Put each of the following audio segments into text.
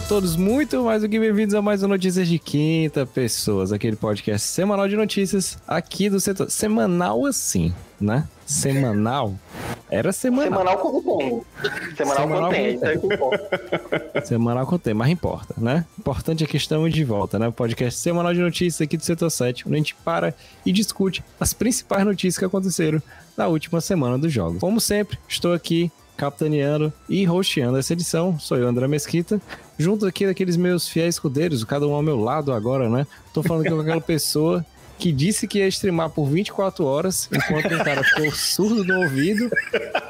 Sejam todos muito mais do que bem-vindos a mais um Notícias de Quinta Pessoas, aquele podcast semanal de notícias aqui do setor. Semanal assim, né? Semanal. Era semanal. Semanal como tem. Semanal, semanal tem. tem. semanal com tem, mas importa, né? Importante é que estamos de volta, né? Podcast semanal de notícias aqui do setor 7, onde a gente para e discute as principais notícias que aconteceram na última semana dos jogos. Como sempre, estou aqui capitaneando e hosteando essa edição. Sou eu, André Mesquita, junto aqui daqueles meus fiéis escudeiros, cada um ao meu lado agora, né? Tô falando aqui com aquela pessoa que disse que ia streamar por 24 horas, enquanto o cara ficou surdo no ouvido,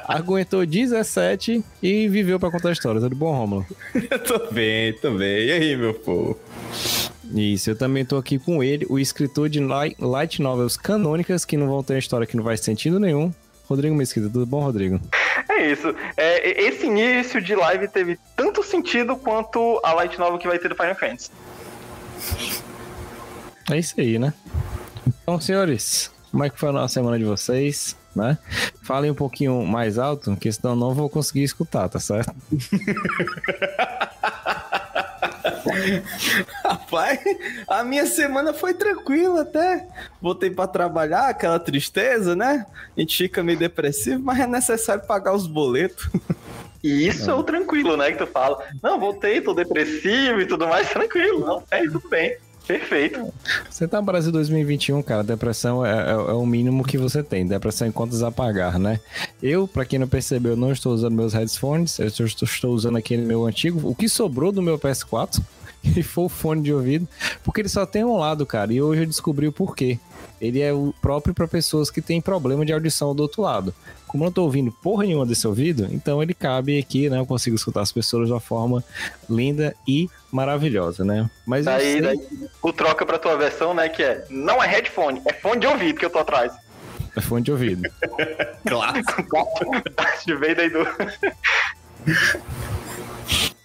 aguentou 17 e viveu para contar a história. Tudo bom, Romulo? tô bem, tô bem. E aí, meu povo? Isso, eu também tô aqui com ele, o escritor de light novels canônicas, que não vão ter história que não vai sentido nenhum. Rodrigo Mesquita, tudo bom, Rodrigo? É isso. É, esse início de live teve tanto sentido quanto a light novel que vai ter do Final Fantasy. É isso aí, né? Então, senhores, como é que foi a nossa semana de vocês? Né? Falem um pouquinho mais alto, que senão não vou conseguir escutar, tá certo? Rapaz, a minha semana foi tranquila até. Voltei para trabalhar, aquela tristeza, né? A gente fica meio depressivo, mas é necessário pagar os boletos. E isso é o tranquilo, né? Que tu fala, não, voltei, tô depressivo e tudo mais, tranquilo, não, é tudo bem. Perfeito. Você tá no Brasil 2021, cara, depressão é, é, é, o mínimo que você tem. Depressão em contas a pagar, né? Eu, para quem não percebeu, não estou usando meus headphones, eu estou, estou usando aquele meu antigo, o que sobrou do meu PS4, que foi o fone de ouvido, porque ele só tem um lado, cara, e hoje eu descobri o porquê. Ele é o próprio para pessoas que têm problema de audição do outro lado. Como eu não tô ouvindo porra nenhuma desse ouvido, então ele cabe aqui, né? Eu consigo escutar as pessoas de uma forma linda e maravilhosa, né? Mas daí, sei... daí o troca pra tua versão, né? Que é não é headphone, é fone de ouvido que eu tô atrás. É fone de ouvido. claro. Veio daí do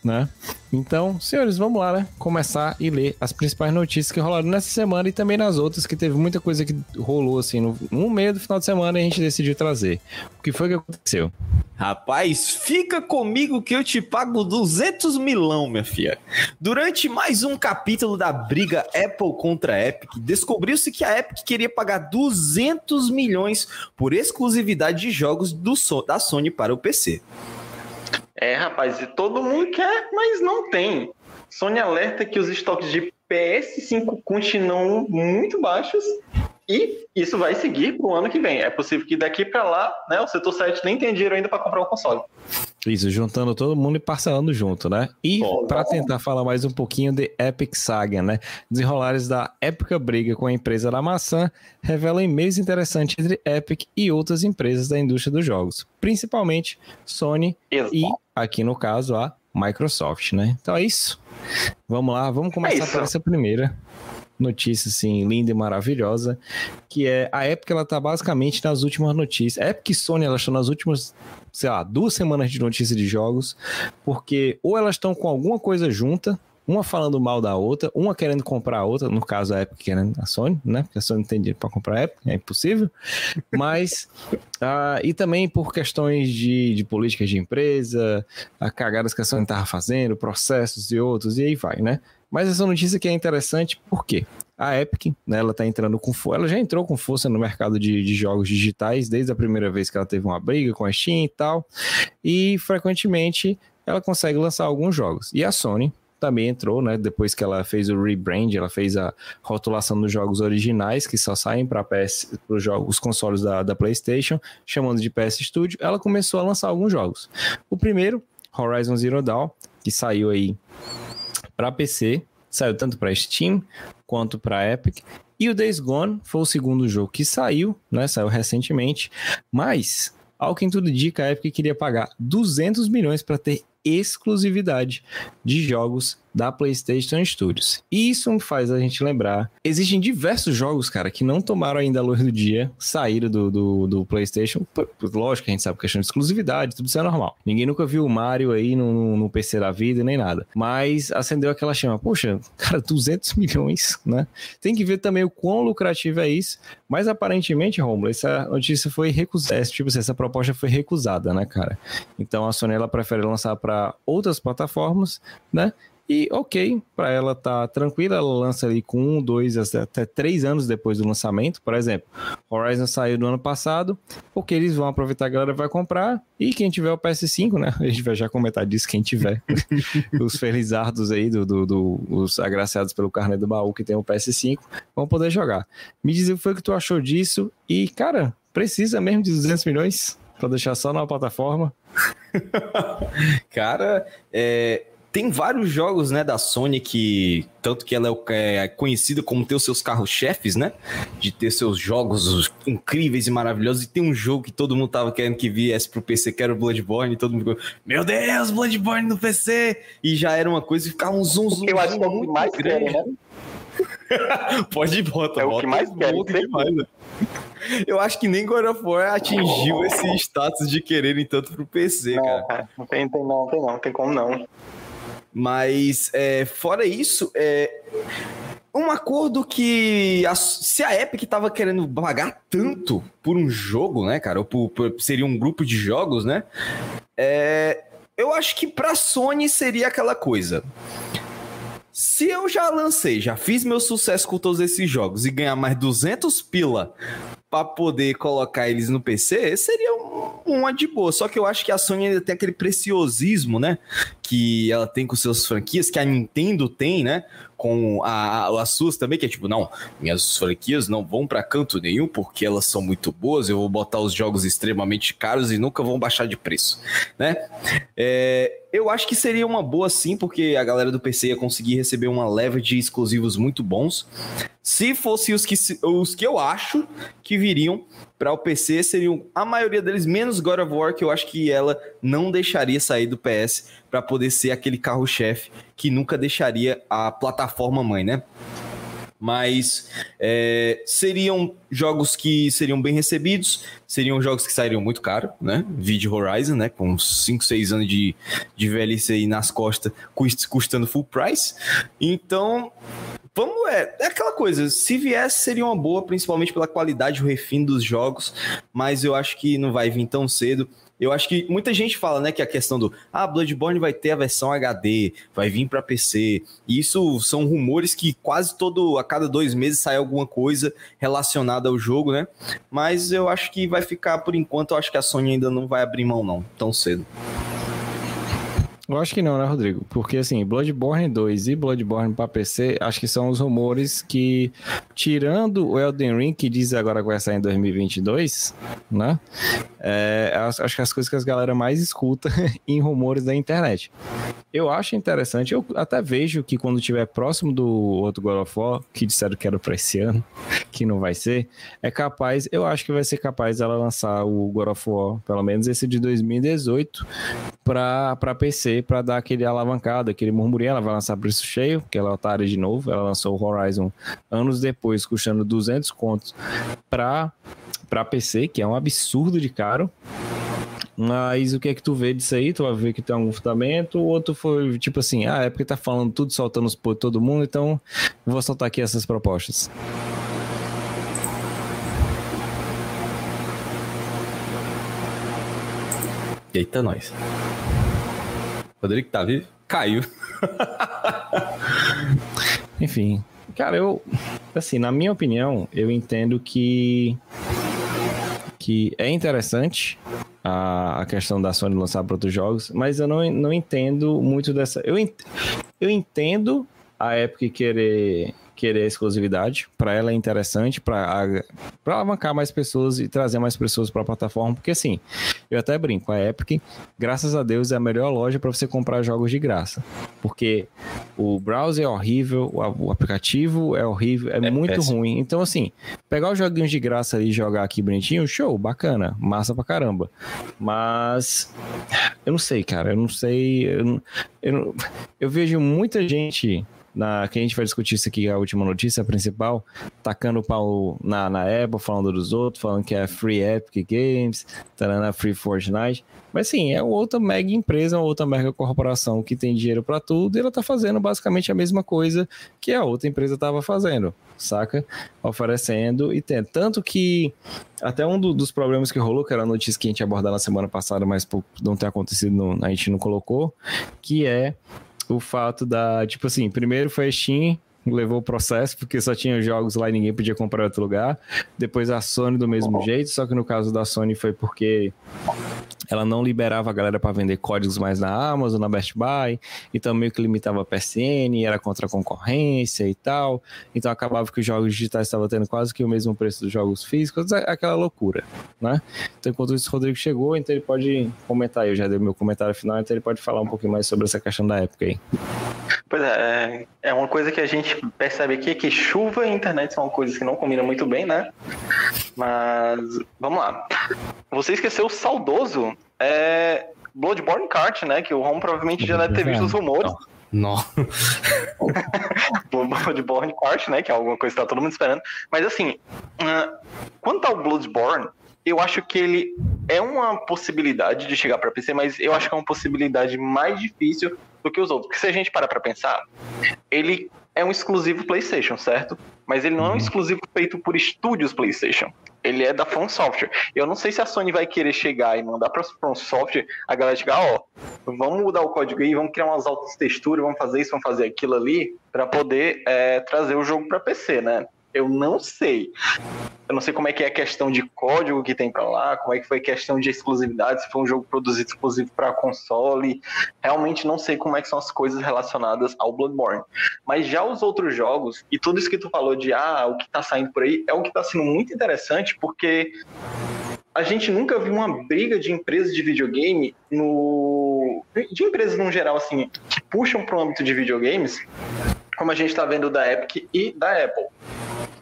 né? Então, senhores, vamos lá, né? Começar e ler as principais notícias que rolaram nessa semana e também nas outras, que teve muita coisa que rolou assim no, no meio do final de semana e a gente decidiu trazer. O que foi que aconteceu? Rapaz, fica comigo que eu te pago 200 milão, minha filha. Durante mais um capítulo da briga Apple contra a Epic, descobriu-se que a Epic queria pagar 200 milhões por exclusividade de jogos do, da Sony para o PC. É, rapaz, todo mundo quer, mas não tem. Sony alerta que os estoques de PS5 continuam muito baixos e isso vai seguir para o ano que vem. É possível que daqui para lá, né, o setor 7 nem tenha dinheiro ainda para comprar um console. Isso, juntando todo mundo e parcelando junto, né? E para tentar falar mais um pouquinho de Epic Saga, né? Desenrolares da épica briga com a empresa da maçã revelam e-mails interessantes entre Epic e outras empresas da indústria dos jogos, principalmente Sony Exato. e, aqui no caso, a Microsoft, né? Então é isso. Vamos lá, vamos começar é por essa primeira notícia assim linda e maravilhosa, que é a Epic ela tá basicamente nas últimas notícias. A Epic e Sony elas estão nas últimas, sei lá, duas semanas de notícia de jogos, porque ou elas estão com alguma coisa junta, uma falando mal da outra, uma querendo comprar a outra, no caso a Epic querendo a Sony, né? Porque a Sony não tem dinheiro para comprar a Epic, é impossível. Mas, uh, e também por questões de, de políticas de empresa, a cagadas que a Sony estava fazendo, processos e outros, e aí vai, né? Mas essa notícia aqui é interessante porque a Epic, né, ela tá entrando com ela já entrou com força no mercado de, de, jogos digitais desde a primeira vez que ela teve uma briga com a Steam e tal, e frequentemente ela consegue lançar alguns jogos. E a Sony também entrou, né, depois que ela fez o rebrand, ela fez a rotulação dos jogos originais que só saem para PS, jogos, os consoles da, da PlayStation, chamando de PS Studio, ela começou a lançar alguns jogos. O primeiro, Horizon Zero Dawn, que saiu aí para PC, saiu tanto para Steam quanto para Epic. E o Days Gone foi o segundo jogo que saiu, né? Saiu recentemente, mas ao que tudo indica, a Epic queria pagar 200 milhões para ter exclusividade de jogos da PlayStation Studios. E isso faz a gente lembrar. Existem diversos jogos, cara, que não tomaram ainda a luz do dia, saíram do, do, do PlayStation. Lógico a gente sabe questão de exclusividade, tudo isso é normal. Ninguém nunca viu o Mario aí no, no PC da vida nem nada. Mas acendeu aquela chama. Poxa, cara, 200 milhões, né? Tem que ver também o quão lucrativo é isso. Mas aparentemente, Romulo, essa notícia foi recusada. Tipo assim, essa proposta foi recusada, né, cara? Então a Sony ela prefere lançar para outras plataformas, né? E ok, para ela tá tranquila, ela lança ali com um, dois, até três anos depois do lançamento. Por exemplo, Horizon saiu no ano passado, porque eles vão aproveitar, a galera vai comprar, e quem tiver o PS5, né? A gente vai já comentar disso, quem tiver. os felizardos aí, do, do, do, os agraciados pelo carnet do baú que tem o PS5, vão poder jogar. Me diz o que foi que tu achou disso, e cara, precisa mesmo de 200 milhões para deixar só numa plataforma? cara, é, tem vários jogos, né, da Sony que tanto que ela é, é conhecida como ter os seus carros-chefes, né? De ter seus jogos incríveis e maravilhosos. E tem um jogo que todo mundo tava querendo que viesse pro PC, que era o Bloodborne, e todo mundo ficou, meu Deus, Bloodborne no PC! E já era uma coisa e ficava um zoom, zoom, Eu acho que é o que mais grande, né? Pode botar, é bota o que mais quer, demais, né? Eu acho que nem God of War atingiu esse status de quererem tanto pro PC, não, cara. Não tem, tem não, tem não tem como não. Mas, é, fora isso, é, um acordo que a, se a Epic tava querendo pagar tanto por um jogo, né, cara, ou por, por, seria um grupo de jogos, né, é, eu acho que pra Sony seria aquela coisa. Se eu já lancei, já fiz meu sucesso com todos esses jogos e ganhar mais 200 pila para poder colocar eles no PC, seria um, uma de boa. Só que eu acho que a Sony ainda tem aquele preciosismo, né? Que ela tem com suas franquias, que a Nintendo tem, né? Com a, a, as suas também, que é tipo, não, minhas franquias não vão para canto nenhum porque elas são muito boas, eu vou botar os jogos extremamente caros e nunca vão baixar de preço, né? É, eu acho que seria uma boa sim, porque a galera do PC ia conseguir receber uma leva de exclusivos muito bons. Se fossem os que, os que eu acho que viriam para o PC, seriam a maioria deles, menos God of War, que eu acho que ela não deixaria sair do PS para poder ser aquele carro-chefe que nunca deixaria a plataforma mãe, né? Mas é, seriam jogos que seriam bem recebidos, seriam jogos que sairiam muito caro, né? Video Horizon, né? Com 5, 6 anos de, de velhice aí nas costas, custando full price. Então, vamos, é, é aquela coisa, se viesse seria uma boa, principalmente pela qualidade, o refim dos jogos, mas eu acho que não vai vir tão cedo. Eu acho que muita gente fala, né, que a questão do ah, Bloodborne vai ter a versão HD, vai vir para PC. E isso são rumores que quase todo a cada dois meses sai alguma coisa relacionada ao jogo, né? Mas eu acho que vai ficar por enquanto. Eu acho que a Sony ainda não vai abrir mão não, tão cedo. Eu acho que não, né, Rodrigo? Porque assim, Bloodborne 2 e Bloodborne para PC, acho que são os rumores que, tirando o Elden Ring, que diz agora que vai sair em 2022, né? É, acho que as coisas que as galera mais escuta em rumores da internet. Eu acho interessante, eu até vejo que quando tiver próximo do outro God of War, que disseram que era para esse ano, que não vai ser, é capaz, eu acho que vai ser capaz ela lançar o God of War, pelo menos esse de 2018, para PC para dar aquele alavancado, aquele murmurinho. Ela vai lançar preço cheio, porque ela é otária de novo. Ela lançou o Horizon anos depois, custando 200 contos para PC, que é um absurdo de caro. Mas o que é que tu vê disso aí? Tu vai ver que tem algum fundamento? Ou tu foi tipo assim, ah, é porque tá falando tudo, soltando os por todo mundo, então vou soltar aqui essas propostas. Eita, nós. Rodrigo tá vivo? Caiu. Enfim, cara, eu assim, na minha opinião, eu entendo que que é interessante a, a questão da Sony lançar para outros jogos, mas eu não, não entendo muito dessa. Eu, ent, eu entendo a Epic querer querer exclusividade. Para ela é interessante, para alavancar mais pessoas e trazer mais pessoas para a plataforma, porque assim, eu até brinco, a Epic, graças a Deus, é a melhor loja para você comprar jogos de graça. Porque o browser é horrível, o aplicativo é horrível, é, é muito péssimo. ruim. Então, assim, pegar os joguinhos de graça e jogar aqui bonitinho, show, bacana, massa pra caramba. Mas eu não sei, cara, eu não sei. Eu, eu, eu vejo muita gente na, que a gente vai discutir isso aqui, a última notícia principal, tacando o pau na, na Apple, falando dos outros, falando que é Free Epic Games, tarana, Free Fortnite. Mas sim, é outra mega empresa, outra mega corporação que tem dinheiro para tudo e ela tá fazendo basicamente a mesma coisa que a outra empresa estava fazendo, saca? Oferecendo e tem. Tanto que até um do, dos problemas que rolou, que era a notícia que a gente abordou na semana passada, mas não ter acontecido, no, a gente não colocou, que é o fato da, tipo assim, primeiro foi a Steam, levou o processo, porque só tinha jogos lá e ninguém podia comprar em outro lugar. Depois a Sony do mesmo jeito, só que no caso da Sony foi porque ela não liberava a galera para vender códigos mais na Amazon, na Best Buy, então meio que limitava a PSN, era contra a concorrência e tal. Então acabava que os jogos digitais estavam tendo quase que o mesmo preço dos jogos físicos, é aquela loucura, né? Então enquanto isso o Rodrigo chegou, então ele pode comentar, eu já dei meu comentário final, então ele pode falar um pouquinho mais sobre essa questão da época aí. Pois é, é, é uma coisa que a gente percebe aqui que chuva e internet são coisas que não combinam muito bem, né? Mas vamos lá. Você esqueceu o saudoso é, Bloodborne Kart, né? Que o Rom provavelmente já deve ter visto os rumores. Não. Bloodborne Kart, né? Que é alguma coisa que tá todo mundo esperando. Mas assim, quanto ao Bloodborne, eu acho que ele é uma possibilidade de chegar para PC, mas eu acho que é uma possibilidade mais difícil do que os outros. Porque se a gente parar para pensar, ele é um exclusivo PlayStation, certo? Mas ele não é um uhum. exclusivo feito por estúdios PlayStation. Ele é da From Software. Eu não sei se a Sony vai querer chegar e mandar para From Software a galera chegar, ó, vamos mudar o código aí, vamos criar umas altas texturas, vamos fazer isso, vamos fazer aquilo ali, para poder é, trazer o jogo para PC, né? Eu não sei. Eu não sei como é que é a questão de código que tem para lá, como é que foi a questão de exclusividade, se foi um jogo produzido exclusivo para console. Realmente não sei como é que são as coisas relacionadas ao Bloodborne. Mas já os outros jogos, e tudo isso que tu falou de ah, o que tá saindo por aí, é o que tá sendo muito interessante, porque a gente nunca viu uma briga de empresas de videogame no. de empresas no geral, assim, que puxam para o âmbito de videogames, como a gente está vendo da Epic e da Apple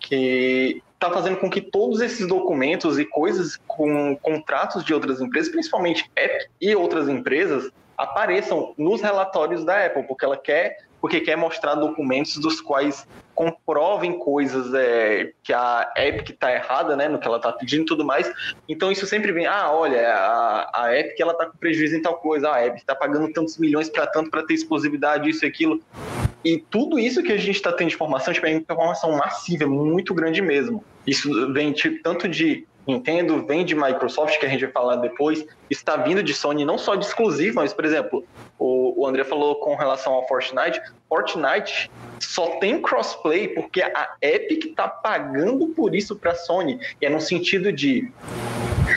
que está fazendo com que todos esses documentos e coisas com contratos de outras empresas, principalmente Apple e outras empresas, apareçam nos relatórios da Apple, porque ela quer, porque quer mostrar documentos dos quais comprovem coisas é, que a Epic está errada, né, no que ela está pedindo e tudo mais. Então isso sempre vem, ah, olha, a, a Epic ela está com prejuízo em tal coisa, a Epic está pagando tantos milhões para tanto para ter exclusividade isso e aquilo. E tudo isso que a gente está tendo de informação, tipo, é informação massiva, é muito grande mesmo. Isso vem tipo, tanto de Nintendo, vem de Microsoft, que a gente vai falar depois, está vindo de Sony, não só de exclusivo, mas, por exemplo, o, o André falou com relação ao Fortnite, Fortnite só tem crossplay porque a Epic está pagando por isso para a Sony. E é no sentido de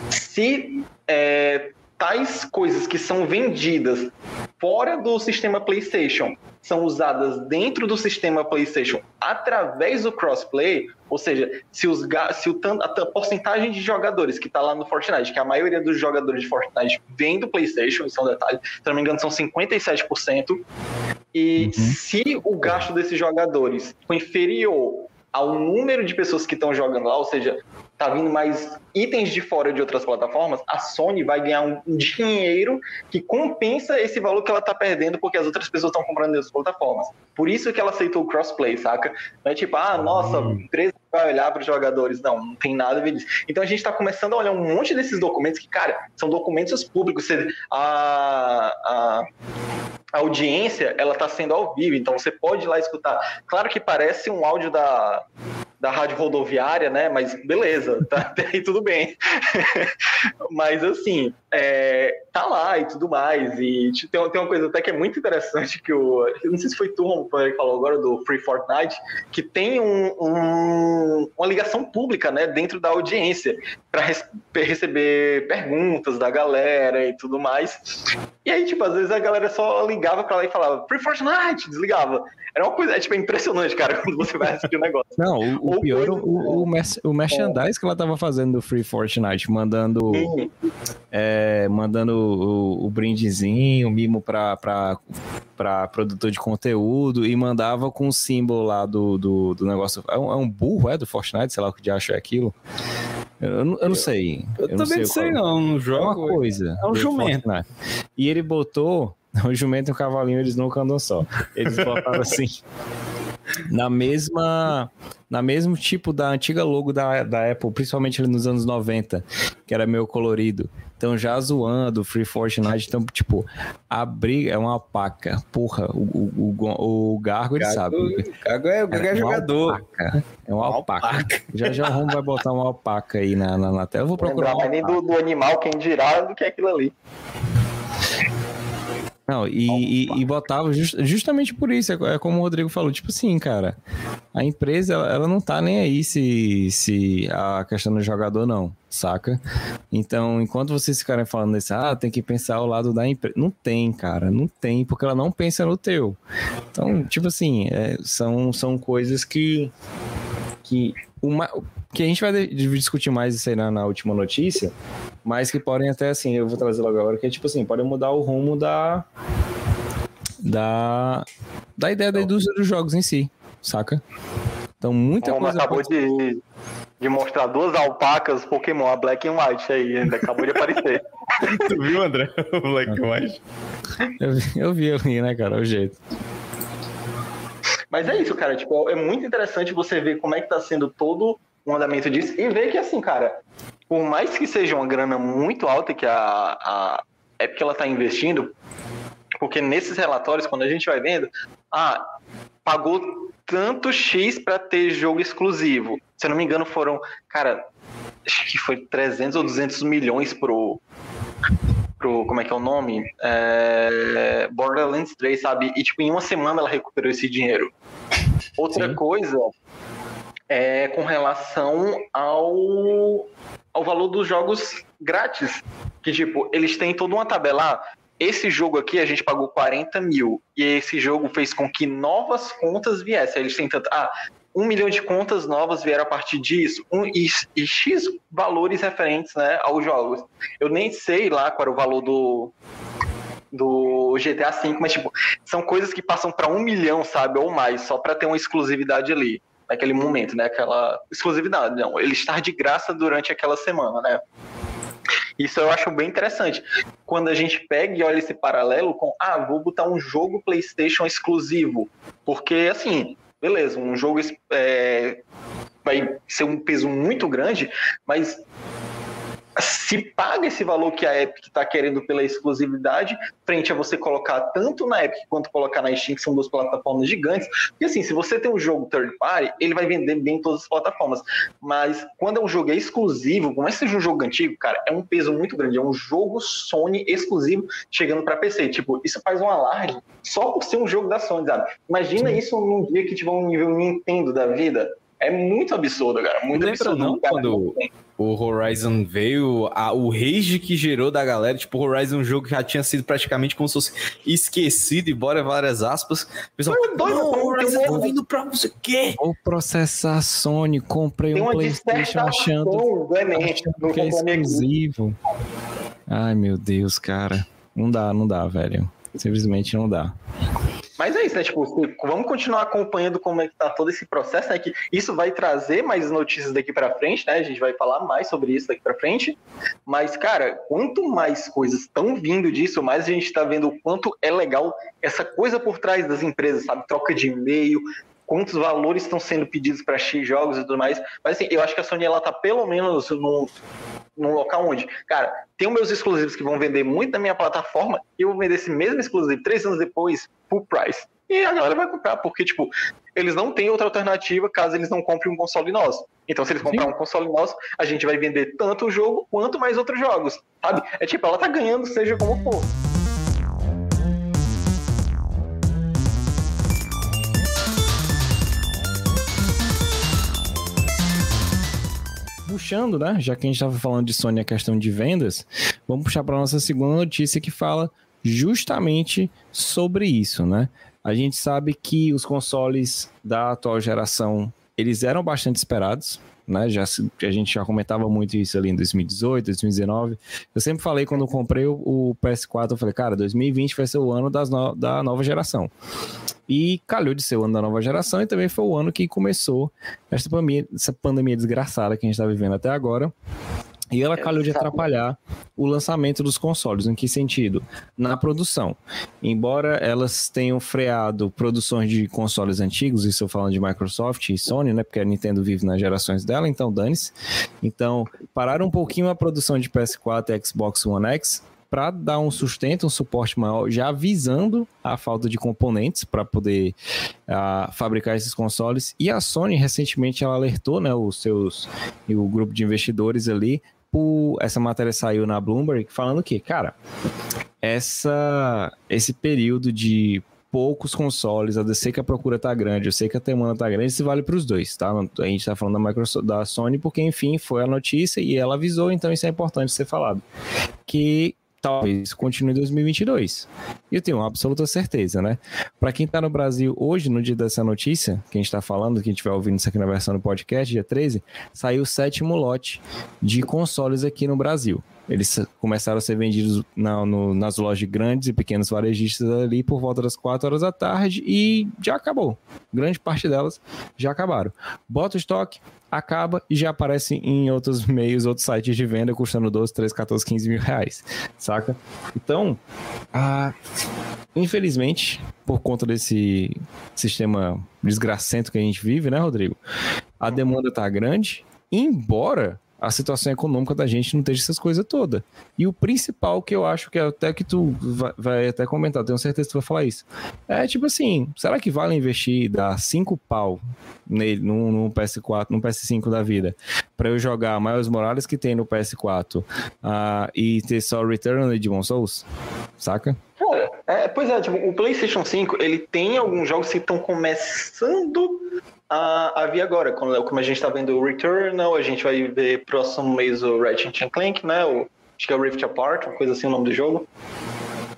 se é, tais coisas que são vendidas fora do sistema PlayStation são usadas dentro do sistema PlayStation através do crossplay, ou seja, se, os, se o, a porcentagem de jogadores que está lá no Fortnite, que a maioria dos jogadores de Fortnite vem do PlayStation, isso é um detalhe, se não me engano são 57%, e uhum. se o gasto desses jogadores for inferior ao número de pessoas que estão jogando lá, ou seja, tá vindo mais itens de fora de outras plataformas, a Sony vai ganhar um dinheiro que compensa esse valor que ela tá perdendo porque as outras pessoas estão comprando nessas plataformas. Por isso que ela aceitou o crossplay, saca? Não é tipo, ah, nossa, a empresa vai olhar para os jogadores. Não, não tem nada a ver disso. Então a gente está começando a olhar um monte desses documentos que, cara, são documentos públicos. A, a, a audiência, ela está sendo ao vivo, então você pode ir lá escutar. Claro que parece um áudio da da rádio rodoviária, né? Mas beleza, tá até aí tudo bem. Mas assim, é, tá lá e tudo mais. E tem, tem uma coisa até que é muito interessante que o. Não sei se foi tu, que falou agora do Free Fortnite, que tem um, um, uma ligação pública, né, dentro da audiência, para receber perguntas da galera e tudo mais. E aí, tipo, às vezes a galera só ligava para lá e falava Free Fortnite, desligava. Era uma coisa, é, tipo, é impressionante, cara, quando você vai assistir o negócio. Não, o, o pior, coisa... o, o, o merchandise que ela tava fazendo do Free Fortnite, mandando, é, mandando o, o brindezinho, o mimo pra, pra, pra produtor de conteúdo e mandava com o símbolo lá do, do, do negócio. É um, é um burro, é, do Fortnite, sei lá o que de acho é aquilo. Eu, eu, eu, não sei. Eu, eu também não sei, não. No jogo. É uma coisa. É um jumento. E ele botou O jumento e o cavalinho, eles nunca andam só. Eles botaram assim. na mesma na mesmo tipo da antiga logo da, da Apple, principalmente ali nos anos 90, que era meio colorido. Então já zoando Free Fortnite, então tipo, a briga é uma alpaca. Porra, o, o, o, o Gargo ele Gago, sabe. O Gargo é, o Gargo é, é jogador. Alpaca. É uma alpaca. alpaca. Já já o Romo vai botar uma alpaca aí na, na, na tela. Eu vou procurar. Não nem do, do animal, quem dirá do que é aquilo ali. Não, e, e, e, botava just, justamente por isso, é, é, como o Rodrigo falou, tipo assim, cara, a empresa, ela, ela, não tá nem aí se, se a questão do jogador não, saca? Então, enquanto vocês ficarem falando isso, ah, tem que pensar ao lado da empresa, não tem, cara, não tem, porque ela não pensa no teu. Então, tipo assim, é, são, são coisas que, que uma, que a gente vai discutir mais isso aí na, na, última notícia, mas que podem até assim, eu vou trazer logo agora, que é tipo assim, podem mudar o rumo da da da ideia da indústria dos jogos em si, saca? Então muita Como coisa acabou pode... de, de mostrar duas alpacas Pokémon, a Black and White aí, ainda acabou de aparecer. tu viu, André? O Black and White. Eu vi, eu vi, eu vi, né, cara? O jeito. Mas é isso, cara. Tipo, é muito interessante você ver como é que tá sendo todo o andamento disso e ver que, assim, cara, por mais que seja uma grana muito alta que a, a Epic ela tá investindo, porque nesses relatórios, quando a gente vai vendo, ah, pagou tanto X para ter jogo exclusivo. Se eu não me engano, foram, cara, acho que foi 300 ou 200 milhões pro, pro como é que é o nome? É, Borderlands 3, sabe? E tipo, em uma semana ela recuperou esse dinheiro. Outra Sim. coisa é com relação ao, ao valor dos jogos grátis. Que tipo, eles têm toda uma tabela. Ah, esse jogo aqui a gente pagou 40 mil. E esse jogo fez com que novas contas viessem. Eles têm tanto. Ah, um milhão de contas novas vieram a partir disso, um, e, e, X valores referentes né, aos jogos. Eu nem sei lá qual era o valor do, do GTA V, mas tipo, são coisas que passam para um milhão, sabe, ou mais, só para ter uma exclusividade ali, naquele momento, né, aquela exclusividade, não, ele estar de graça durante aquela semana, né. Isso eu acho bem interessante. Quando a gente pega e olha esse paralelo com, ah, vou botar um jogo PlayStation exclusivo, porque assim, beleza, um jogo é, vai ser um peso muito grande, mas se paga esse valor que a Epic está querendo pela exclusividade, frente a você colocar tanto na Epic quanto colocar na Steam, que são duas plataformas gigantes. E assim, se você tem um jogo third party, ele vai vender bem em todas as plataformas. Mas quando é um jogo exclusivo, como é que seja um jogo antigo, cara, é um peso muito grande. É um jogo Sony exclusivo chegando para PC. Tipo, isso faz um alarde só por ser um jogo da Sony, sabe? Imagina Sim. isso num dia que tiver um nível Nintendo da vida. É muito absurdo, cara. Muito Lembra absurdo. Não, cara, quando o Horizon veio, a, o rage que gerou da galera, tipo, o Horizon um jogo que já tinha sido praticamente como se fosse esquecido, embora várias aspas. O pessoal, não, o Horizon tá vindo pra você quê? Vou processar a Sony, comprei um Playstation achando, achando que é exclusivo. Ai, meu Deus, cara. Não dá, não dá, velho. Simplesmente não dá. Mas é isso, né? Tipo, vamos continuar acompanhando como é que tá todo esse processo, né? Que isso vai trazer mais notícias daqui para frente, né? A gente vai falar mais sobre isso daqui para frente. Mas, cara, quanto mais coisas estão vindo disso, mais a gente tá vendo o quanto é legal essa coisa por trás das empresas, sabe? Troca de e-mail, quantos valores estão sendo pedidos para X jogos e tudo mais. Mas assim, eu acho que a Sony ela tá pelo menos no, num local onde, cara, tem os meus exclusivos que vão vender muito na minha plataforma e eu vou vender esse mesmo exclusivo três anos depois full price. e a galera vai comprar, porque, tipo, eles não têm outra alternativa caso eles não comprem um console nosso. Então, se eles comprarem um console nosso, a gente vai vender tanto o jogo quanto mais outros jogos, sabe? É tipo, ela tá ganhando, seja como for. Puxando, né? Já que a gente estava falando de Sony a questão de vendas, vamos puxar para nossa segunda notícia que fala justamente sobre isso, né? A gente sabe que os consoles da atual geração eles eram bastante esperados, né? Já a gente já comentava muito isso ali em 2018, 2019. Eu sempre falei quando comprei o, o PS4, eu falei, cara, 2020 vai ser o ano das no, da nova geração. E calhou de ser o ano da nova geração e também foi o ano que começou essa pandemia, essa pandemia desgraçada que a gente está vivendo até agora. E ela calhou de atrapalhar o lançamento dos consoles. Em que sentido? Na produção. Embora elas tenham freado produções de consoles antigos, isso eu falando de Microsoft e Sony, né? Porque a Nintendo vive nas gerações dela, então dane-se. Então, pararam um pouquinho a produção de PS4 e Xbox One X para dar um sustento, um suporte maior, já avisando a falta de componentes para poder uh, fabricar esses consoles. E a Sony recentemente ela alertou, né, os seus e o grupo de investidores ali por essa matéria saiu na Bloomberg falando que, cara, essa esse período de poucos consoles, eu sei que a procura tá grande, eu sei que a demanda tá grande, isso vale para os dois, tá? A gente tá falando da Microsoft, da Sony, porque enfim, foi a notícia e ela avisou, então isso é importante ser falado. Que talvez continue em 2022. E eu tenho absoluta certeza, né? Para quem está no Brasil hoje, no dia dessa notícia, que a gente está falando, que a gente vai ouvindo isso aqui na versão do podcast, dia 13, saiu o sétimo lote de consoles aqui no Brasil. Eles começaram a ser vendidos na, no, nas lojas grandes e pequenos varejistas ali por volta das 4 horas da tarde e já acabou. Grande parte delas já acabaram. Bota o estoque, acaba e já aparece em outros meios, outros sites de venda, custando 12, 13, 14, 15 mil reais, saca? Então, ah, infelizmente, por conta desse sistema desgracento que a gente vive, né, Rodrigo? A demanda tá grande, embora a situação econômica da gente não esteja essas coisas todas. E o principal que eu acho que é até que tu vai, vai, até comentar, tenho certeza que tu vai falar isso. É tipo assim, será que vale investir, dar cinco pau nele, no, no PS4, no PS5 da vida, para eu jogar Miles Morales que tem no PS4 uh, ah, e ter só Return de Demon Souls? Saca? É, pois é, tipo, o PlayStation 5 ele tem alguns jogos que estão começando a, a vir agora. Como, como a gente está vendo o Returnal, a gente vai ver próximo mês o Ratchet Clank, né? O, acho que é o Rift Apart, uma coisa assim o nome do jogo.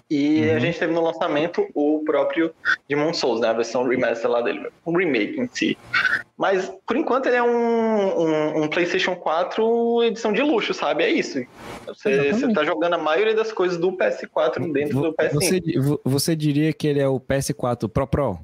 E uhum. a gente teve no lançamento o próprio Demon Souls, né? A versão remaster lá dele, um remake em si. Mas, por enquanto, ele é um, um, um PlayStation 4 edição de luxo, sabe? É isso. Você, você tá jogando a maioria das coisas do PS4 dentro do PS5. Você, você diria que ele é o PS4 Pro Pro?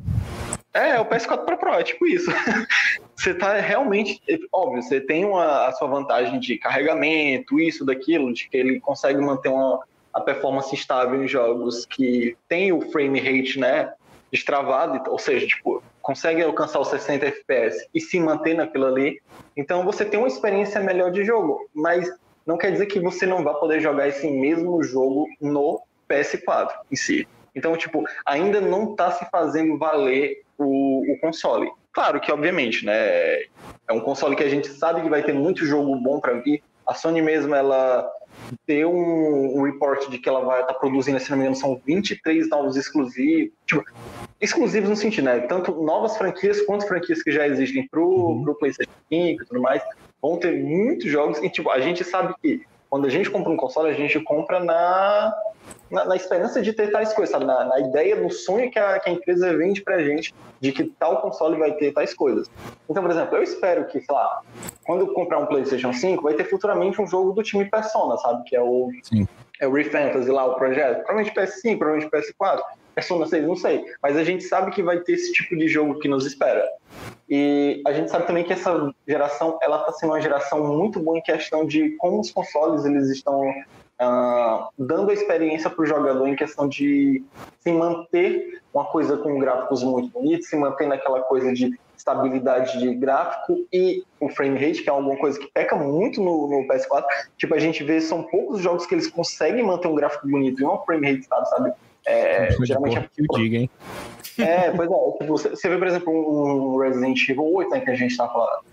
É, é o PS4 Pro Pro, é tipo isso. você tá realmente. Óbvio, você tem uma, a sua vantagem de carregamento, isso, daquilo, de que ele consegue manter uma, a performance estável em jogos que tem o frame rate, né? Destravado, ou seja, tipo, consegue alcançar os 60 FPS e se manter naquilo ali. Então você tem uma experiência melhor de jogo, mas não quer dizer que você não vá poder jogar esse mesmo jogo no PS4 em si. Então, tipo, ainda não está se fazendo valer o, o, console. Claro que, obviamente, né, é um console que a gente sabe que vai ter muito jogo bom para vir. A Sony mesmo, ela deu um, um report de que ela vai estar tá produzindo, se não me engano, são 23 novos exclusivos. Tipo, exclusivos no sentido, né? Tanto novas franquias quanto franquias que já existem pro, uhum. pro PlayStation 5 e tudo mais. Vão ter muitos jogos e, tipo, a gente sabe que quando a gente compra um console, a gente compra na na, na, esperança de ter tais coisas, sabe? Na, na ideia, no sonho que a, que a, empresa vende pra gente de que tal console vai ter tais coisas. Então, por exemplo, eu espero que, sei lá, quando eu comprar um PlayStation 5, vai ter futuramente um jogo do time Persona, sabe? Que é o, Sim. é o Refantasy lá, o projeto. Provavelmente PS5, provavelmente PS4. Persona 6, não sei. Mas a gente sabe que vai ter esse tipo de jogo que nos espera. E a gente sabe também que essa geração, ela está sendo uma geração muito boa em questão de como os consoles eles estão uh, dando a experiência para o jogador em questão de se manter uma coisa com gráficos muito bonitos, se manter naquela coisa de estabilidade de gráfico e o frame rate, que é alguma coisa que peca muito no, no, PS4. Tipo, a gente vê, são poucos jogos que eles conseguem manter um gráfico bonito e um frame rate, sabe? É, geralmente é... que o diga, hein? É, pois é. Tipo, você, vê, por exemplo, um Resident Evil 8, né, que a gente tá falando,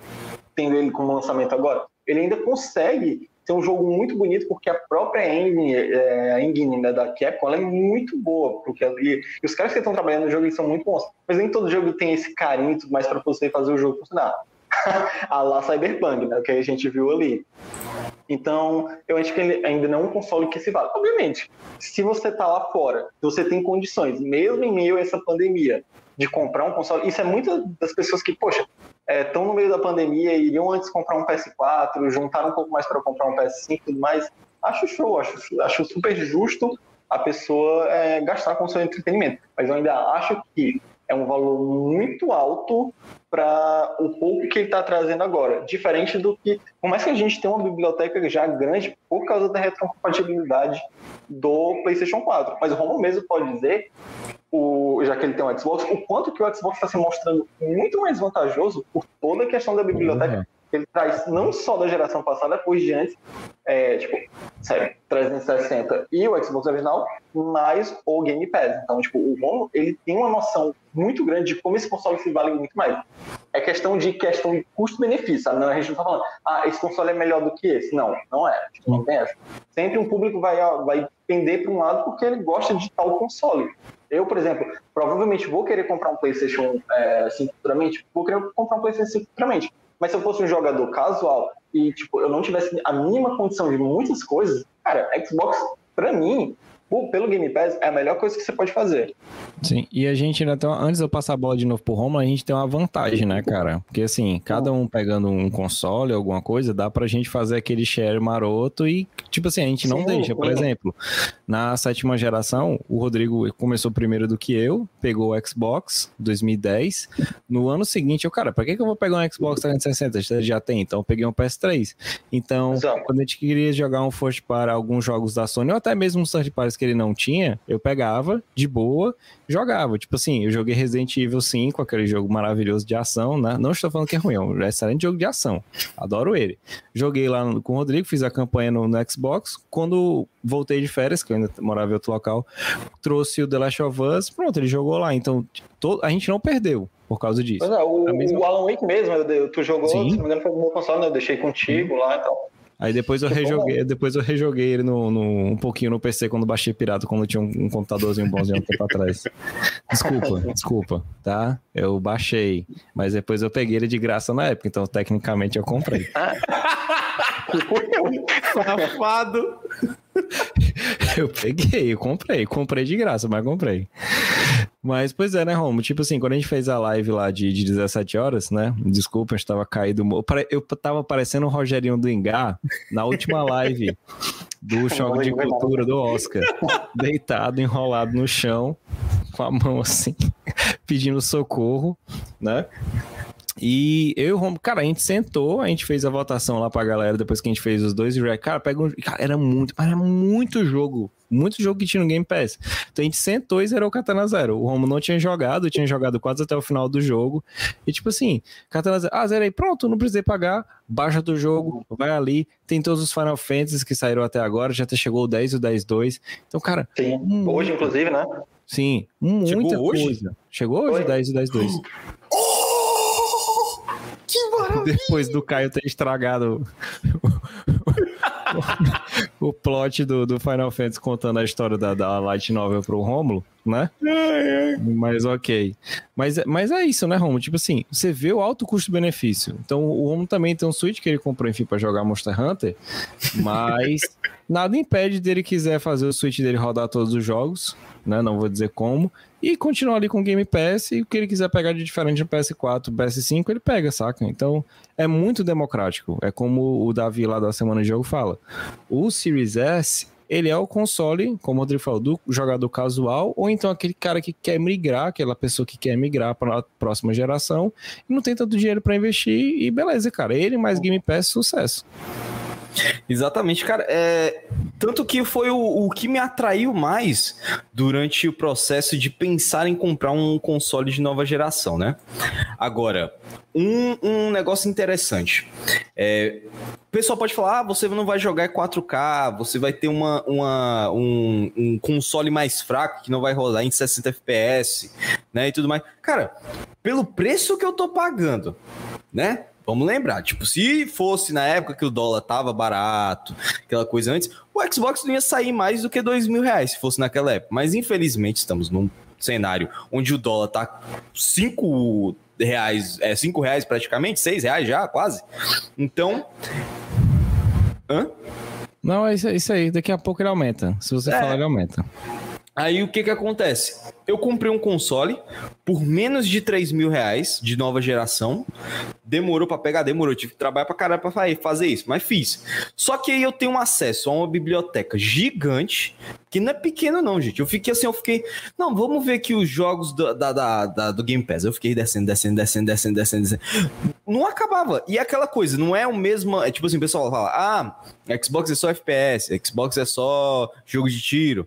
tendo ele como lançamento agora, ele ainda consegue ser um jogo muito bonito porque a própria engine, é, a engine né, da Capcom ela é muito boa, porque ali, e os caras que estão trabalhando no jogo eles são muito bons, mas nem todo jogo tem esse carinho e tudo mais para você fazer o jogo funcionar. a lá Cyberpunk, né, que a gente viu ali. Então, eu acho que ele ainda não é um console que se vale. Obviamente, se você está lá fora, você tem condições, mesmo em meio a essa pandemia, de comprar um console, isso é muitas das pessoas que, poxa, estão é, no meio da pandemia e iriam antes comprar um PS4, juntaram um pouco mais para comprar um PS5 e tudo mais. Acho show, acho, acho super justo a pessoa é, gastar com seu entretenimento. Mas eu ainda acho que é um valor muito alto para o pouco que ele está trazendo agora. Diferente do que, por mais que a gente tenha uma biblioteca já grande por causa da retrocompatibilidade do PlayStation 4. Mas o Romulo mesmo pode dizer o, já que ele tem um Xbox, o quanto que o Xbox está se mostrando muito mais vantajoso por toda a questão da biblioteca uhum. Ele traz, não só da geração passada, pois de antes, é, tipo, sério, 360 e o Xbox original, mais o Game Pass. Então, tipo, o Romo, ele tem uma noção muito grande de como esse console se vale muito mais. É questão de questão de custo-benefício, sabe? Não, a gente não tá falando, ah, esse console é melhor do que esse. Não, não é. Tipo, não tem essa. Sempre um público vai, vai pender para um lado porque ele gosta de tal console. Eu, por exemplo, provavelmente vou querer comprar um PlayStation é, 5 futuramente, vou querer comprar um PlayStation 5 futuramente. Mas se eu fosse um jogador casual e tipo, eu não tivesse a mínima condição de muitas coisas, cara, Xbox, para mim, pelo Game Pass, é a melhor coisa que você pode fazer. Sim, e a gente ainda tem, antes de eu passar a bola de novo pro Roma, a gente tem uma vantagem, né, cara? Porque assim, cada um pegando um console, alguma coisa, dá pra gente fazer aquele share maroto e, tipo assim, a gente não Sim, deixa. Por exemplo, na sétima geração, o Rodrigo começou primeiro do que eu, pegou o Xbox 2010. No ano seguinte, eu, cara, pra que, que eu vou pegar um Xbox 360? Já tem, então eu peguei um PS3. Então, Exato. quando a gente queria jogar um first para alguns jogos da Sony, ou até mesmo uns third parties que ele não tinha, eu pegava de boa, jogava. Tipo assim, eu joguei Resident Evil 5, aquele jogo maravilhoso de ação, né? Não estou falando que é ruim, é um excelente jogo de ação. Adoro ele. Joguei lá com o Rodrigo, fiz a campanha no, no Xbox. Quando voltei de férias, que eu ainda morava em outro local, trouxe o The Last of Us, pronto, ele jogou lá. Então, to, a gente não perdeu por causa disso. Mas, é, o, mesma... o Alan Wake mesmo, tu jogou, Sim. se não me engano, foi no meu console, né? Eu deixei contigo Sim. lá e então. tal. Aí depois eu rejoguei, depois eu rejoguei ele no, no, um pouquinho no PC quando baixei pirata, quando tinha um, um computadorzinho bonzinho um tempo atrás. Desculpa, desculpa, tá? Eu baixei, mas depois eu peguei ele de graça na época, então tecnicamente eu comprei. Safado! eu peguei, eu comprei, comprei de graça, mas comprei. Mas, pois é, né, Romo? Tipo assim, quando a gente fez a live lá de, de 17 horas, né? Desculpa, a gente tava caído. Eu tava parecendo o Rogerinho do Engar na última live do Choque de Cultura do Oscar. Deitado, enrolado no chão, com a mão assim, pedindo socorro, né? E eu e o Romo, cara, a gente sentou, a gente fez a votação lá pra galera depois que a gente fez os dois e cara, pega um, cara, era muito, era muito jogo, muito jogo que tinha no Game Pass. Então a gente sentou e zerou o Katana Zero. O Romo não tinha jogado, tinha jogado quase até o final do jogo. E tipo assim, Katana Zero, ah, zerei, pronto, não precisei pagar, baixa do jogo, vai ali, tem todos os Final Fantasies que saíram até agora, já até chegou o 10 e o 10-2. Então, cara. Sim, hoje, inclusive, né? Sim, muita Chegou coisa. Hoje? Chegou hoje, o 10 e 10-2. Que maravilha! Depois do Caio ter estragado o, plot do, do, Final Fantasy contando a história da, da Light Novel pro Rômulo, né? Mas ok. Mas, mas é isso, né, Romulo? Tipo assim, você vê o alto custo-benefício. Então o Romulo também tem um Switch que ele comprou, enfim, pra jogar Monster Hunter, mas nada impede dele quiser fazer o Switch dele rodar todos os jogos, né? Não vou dizer como e continua ali com o Game Pass e o que ele quiser pegar de diferente no PS4, PS5, ele pega, saca? Então é muito democrático. É como o Davi lá da Semana de Jogo fala. O Series S, ele é o console, como o Rodrigo falou, do jogador casual, ou então aquele cara que quer migrar, aquela pessoa que quer migrar para a próxima geração e não tem tanto dinheiro para investir e beleza, cara. Ele mais Game Pass, sucesso. Exatamente, cara. É, tanto que foi o, o que me atraiu mais durante o processo de pensar em comprar um console de nova geração, né? Agora, um, um negócio interessante. É, o pessoal pode falar, ah, você não vai jogar 4K, você vai ter uma, uma, um, um console mais fraco que não vai rodar em 60 FPS, né, e tudo mais. Cara, pelo preço que eu tô pagando, né, Vamos lembrar, tipo, se fosse na época que o dólar tava barato, aquela coisa antes, o Xbox não ia sair mais do que dois mil reais se fosse naquela época. Mas infelizmente estamos num cenário onde o dólar tá cinco reais, é cinco reais praticamente, seis reais já, quase. Então, hã? Não, é isso aí. Daqui a pouco ele aumenta. Se você é. falar, ele aumenta. Aí o que que acontece? Eu comprei um console por menos de 3 mil reais de nova geração. Demorou para pegar, demorou. tive que trabalhar pra caralho pra fazer isso, mas fiz. Só que aí eu tenho acesso a uma biblioteca gigante, que não é pequeno, não, gente. Eu fiquei assim, eu fiquei. Não, vamos ver aqui os jogos do, da, da, da, do Game Pass. Eu fiquei descendo, descendo, descendo, descendo, descendo, descendo. Não acabava. E aquela coisa, não é o mesmo. É tipo assim, o pessoal fala, ah, Xbox é só FPS, Xbox é só jogo de tiro.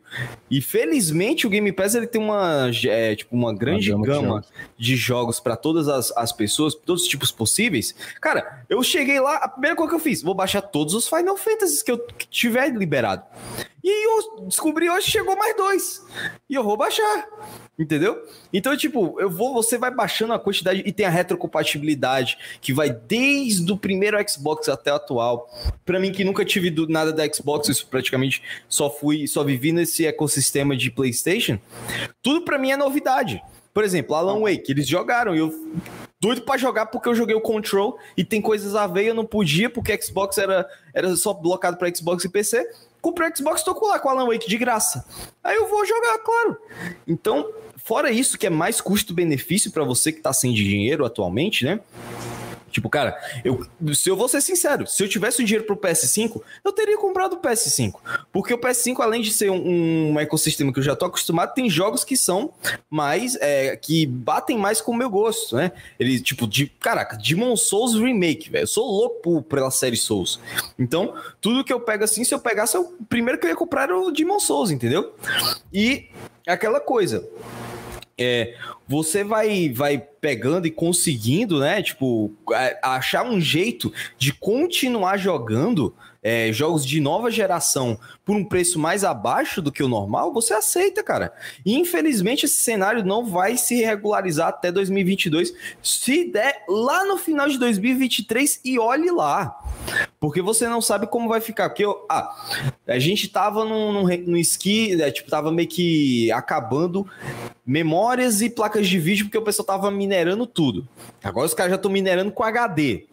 E felizmente o Game Pass ele tem uma, é, tipo, uma grande uma gama de jogos para todas as, as pessoas, todos os tipos possíveis. Cara, eu cheguei lá, a primeira coisa que eu fiz, vou baixar todos os Final Fantasies que eu tiver liberado. E eu descobri hoje chegou mais dois. E eu vou baixar. Entendeu? Então, tipo, eu vou, você vai baixando a quantidade e tem a retrocompatibilidade que vai desde o primeiro Xbox até o atual. Para mim que nunca tive do, nada da Xbox, praticamente só fui, só vivi nesse ecossistema de PlayStation. Tudo para mim é novidade. Por exemplo, Alan Wake, eles jogaram e eu doido para jogar porque eu joguei o Control e tem coisas a ver, eu não podia porque Xbox era, era só blocado para Xbox e PC comprei o Xbox, tô lá com Alan Wake de graça. Aí eu vou jogar, claro. Então, fora isso, que é mais custo-benefício para você que tá sem dinheiro atualmente, né? Tipo, cara, eu, se eu vou ser sincero, se eu tivesse o dinheiro pro PS5, eu teria comprado o PS5. Porque o PS5, além de ser um, um ecossistema que eu já tô acostumado, tem jogos que são mais. É, que batem mais com o meu gosto, né? Ele, tipo, de. Caraca, Demon Souls Remake, velho. Eu sou louco pela série Souls. Então, tudo que eu pego assim, se eu pegasse, o primeiro que eu ia comprar era o Demon Souls, entendeu? E aquela coisa é, você vai, vai pegando e conseguindo, né? Tipo, achar um jeito de continuar jogando é, jogos de nova geração por um preço mais abaixo do que o normal, você aceita, cara. E infelizmente esse cenário não vai se regularizar até 2022, se der lá no final de 2023 e olhe lá. Porque você não sabe como vai ficar. Porque eu, ah, a gente tava no, no esqui, né, tipo, tava meio que acabando memórias e placas de vídeo, porque o pessoal tava minerando tudo. Agora os caras já estão minerando com HD.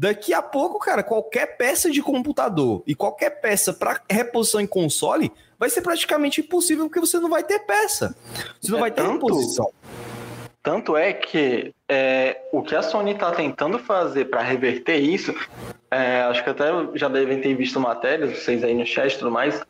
Daqui a pouco, cara, qualquer peça de computador e qualquer peça para reposição em console vai ser praticamente impossível porque você não vai ter peça. Você não é vai ter tanto, reposição. Tanto é que é, o que a Sony está tentando fazer para reverter isso, é, acho que até já devem ter visto matérias, vocês aí no chat e tudo mais,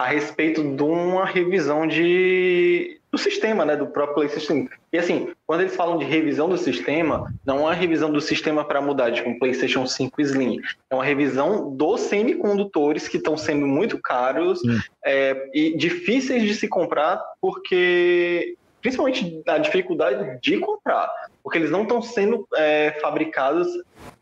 a respeito de uma revisão de, do sistema, né, do próprio PlayStation. E assim, quando eles falam de revisão do sistema, não é uma revisão do sistema para mudar de um PlayStation 5 Slim, é uma revisão dos semicondutores que estão sendo muito caros é, e difíceis de se comprar, porque principalmente a dificuldade de comprar, porque eles não estão sendo é, fabricados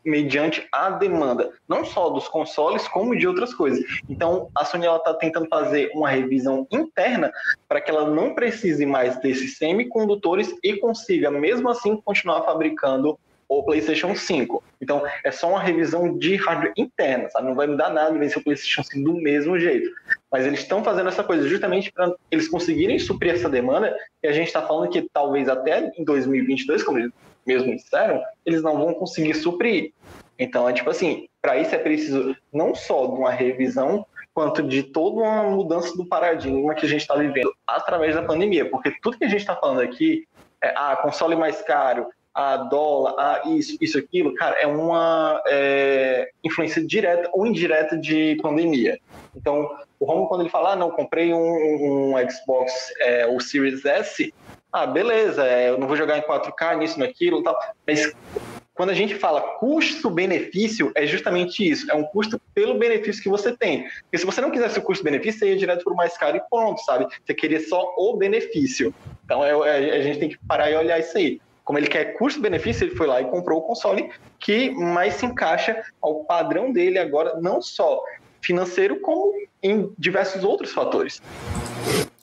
mediante a demanda, não só dos consoles, como de outras coisas. Então, a Sony está tentando fazer uma revisão interna para que ela não precise mais desses semicondutores e consiga, mesmo assim, continuar fabricando o PlayStation 5. Então, é só uma revisão de hardware interna, sabe? Não vai mudar nada se o PlayStation 5 do mesmo jeito. Mas eles estão fazendo essa coisa justamente para eles conseguirem suprir essa demanda. E a gente está falando que talvez até em 2022, como eles mesmo disseram, eles não vão conseguir suprir. Então, é tipo assim, para isso é preciso não só de uma revisão, quanto de toda uma mudança do paradigma que a gente está vivendo através da pandemia. Porque tudo que a gente está falando aqui é ah, console mais caro, a dólar, a isso, isso, aquilo, cara, é uma é, influência direta ou indireta de pandemia. Então, o Romo, quando ele fala, ah, não, comprei um, um Xbox, é, o Series S, ah, beleza, é, eu não vou jogar em 4K, nisso, naquilo tal, mas quando a gente fala custo-benefício, é justamente isso. É um custo pelo benefício que você tem. Porque se você não quisesse o custo-benefício, você ia direto para o mais caro e pronto, sabe? Você queria só o benefício. Então é, é, a gente tem que parar e olhar isso aí. Como ele quer custo-benefício, ele foi lá e comprou o console que mais se encaixa ao padrão dele agora, não só financeiro, como em diversos outros fatores.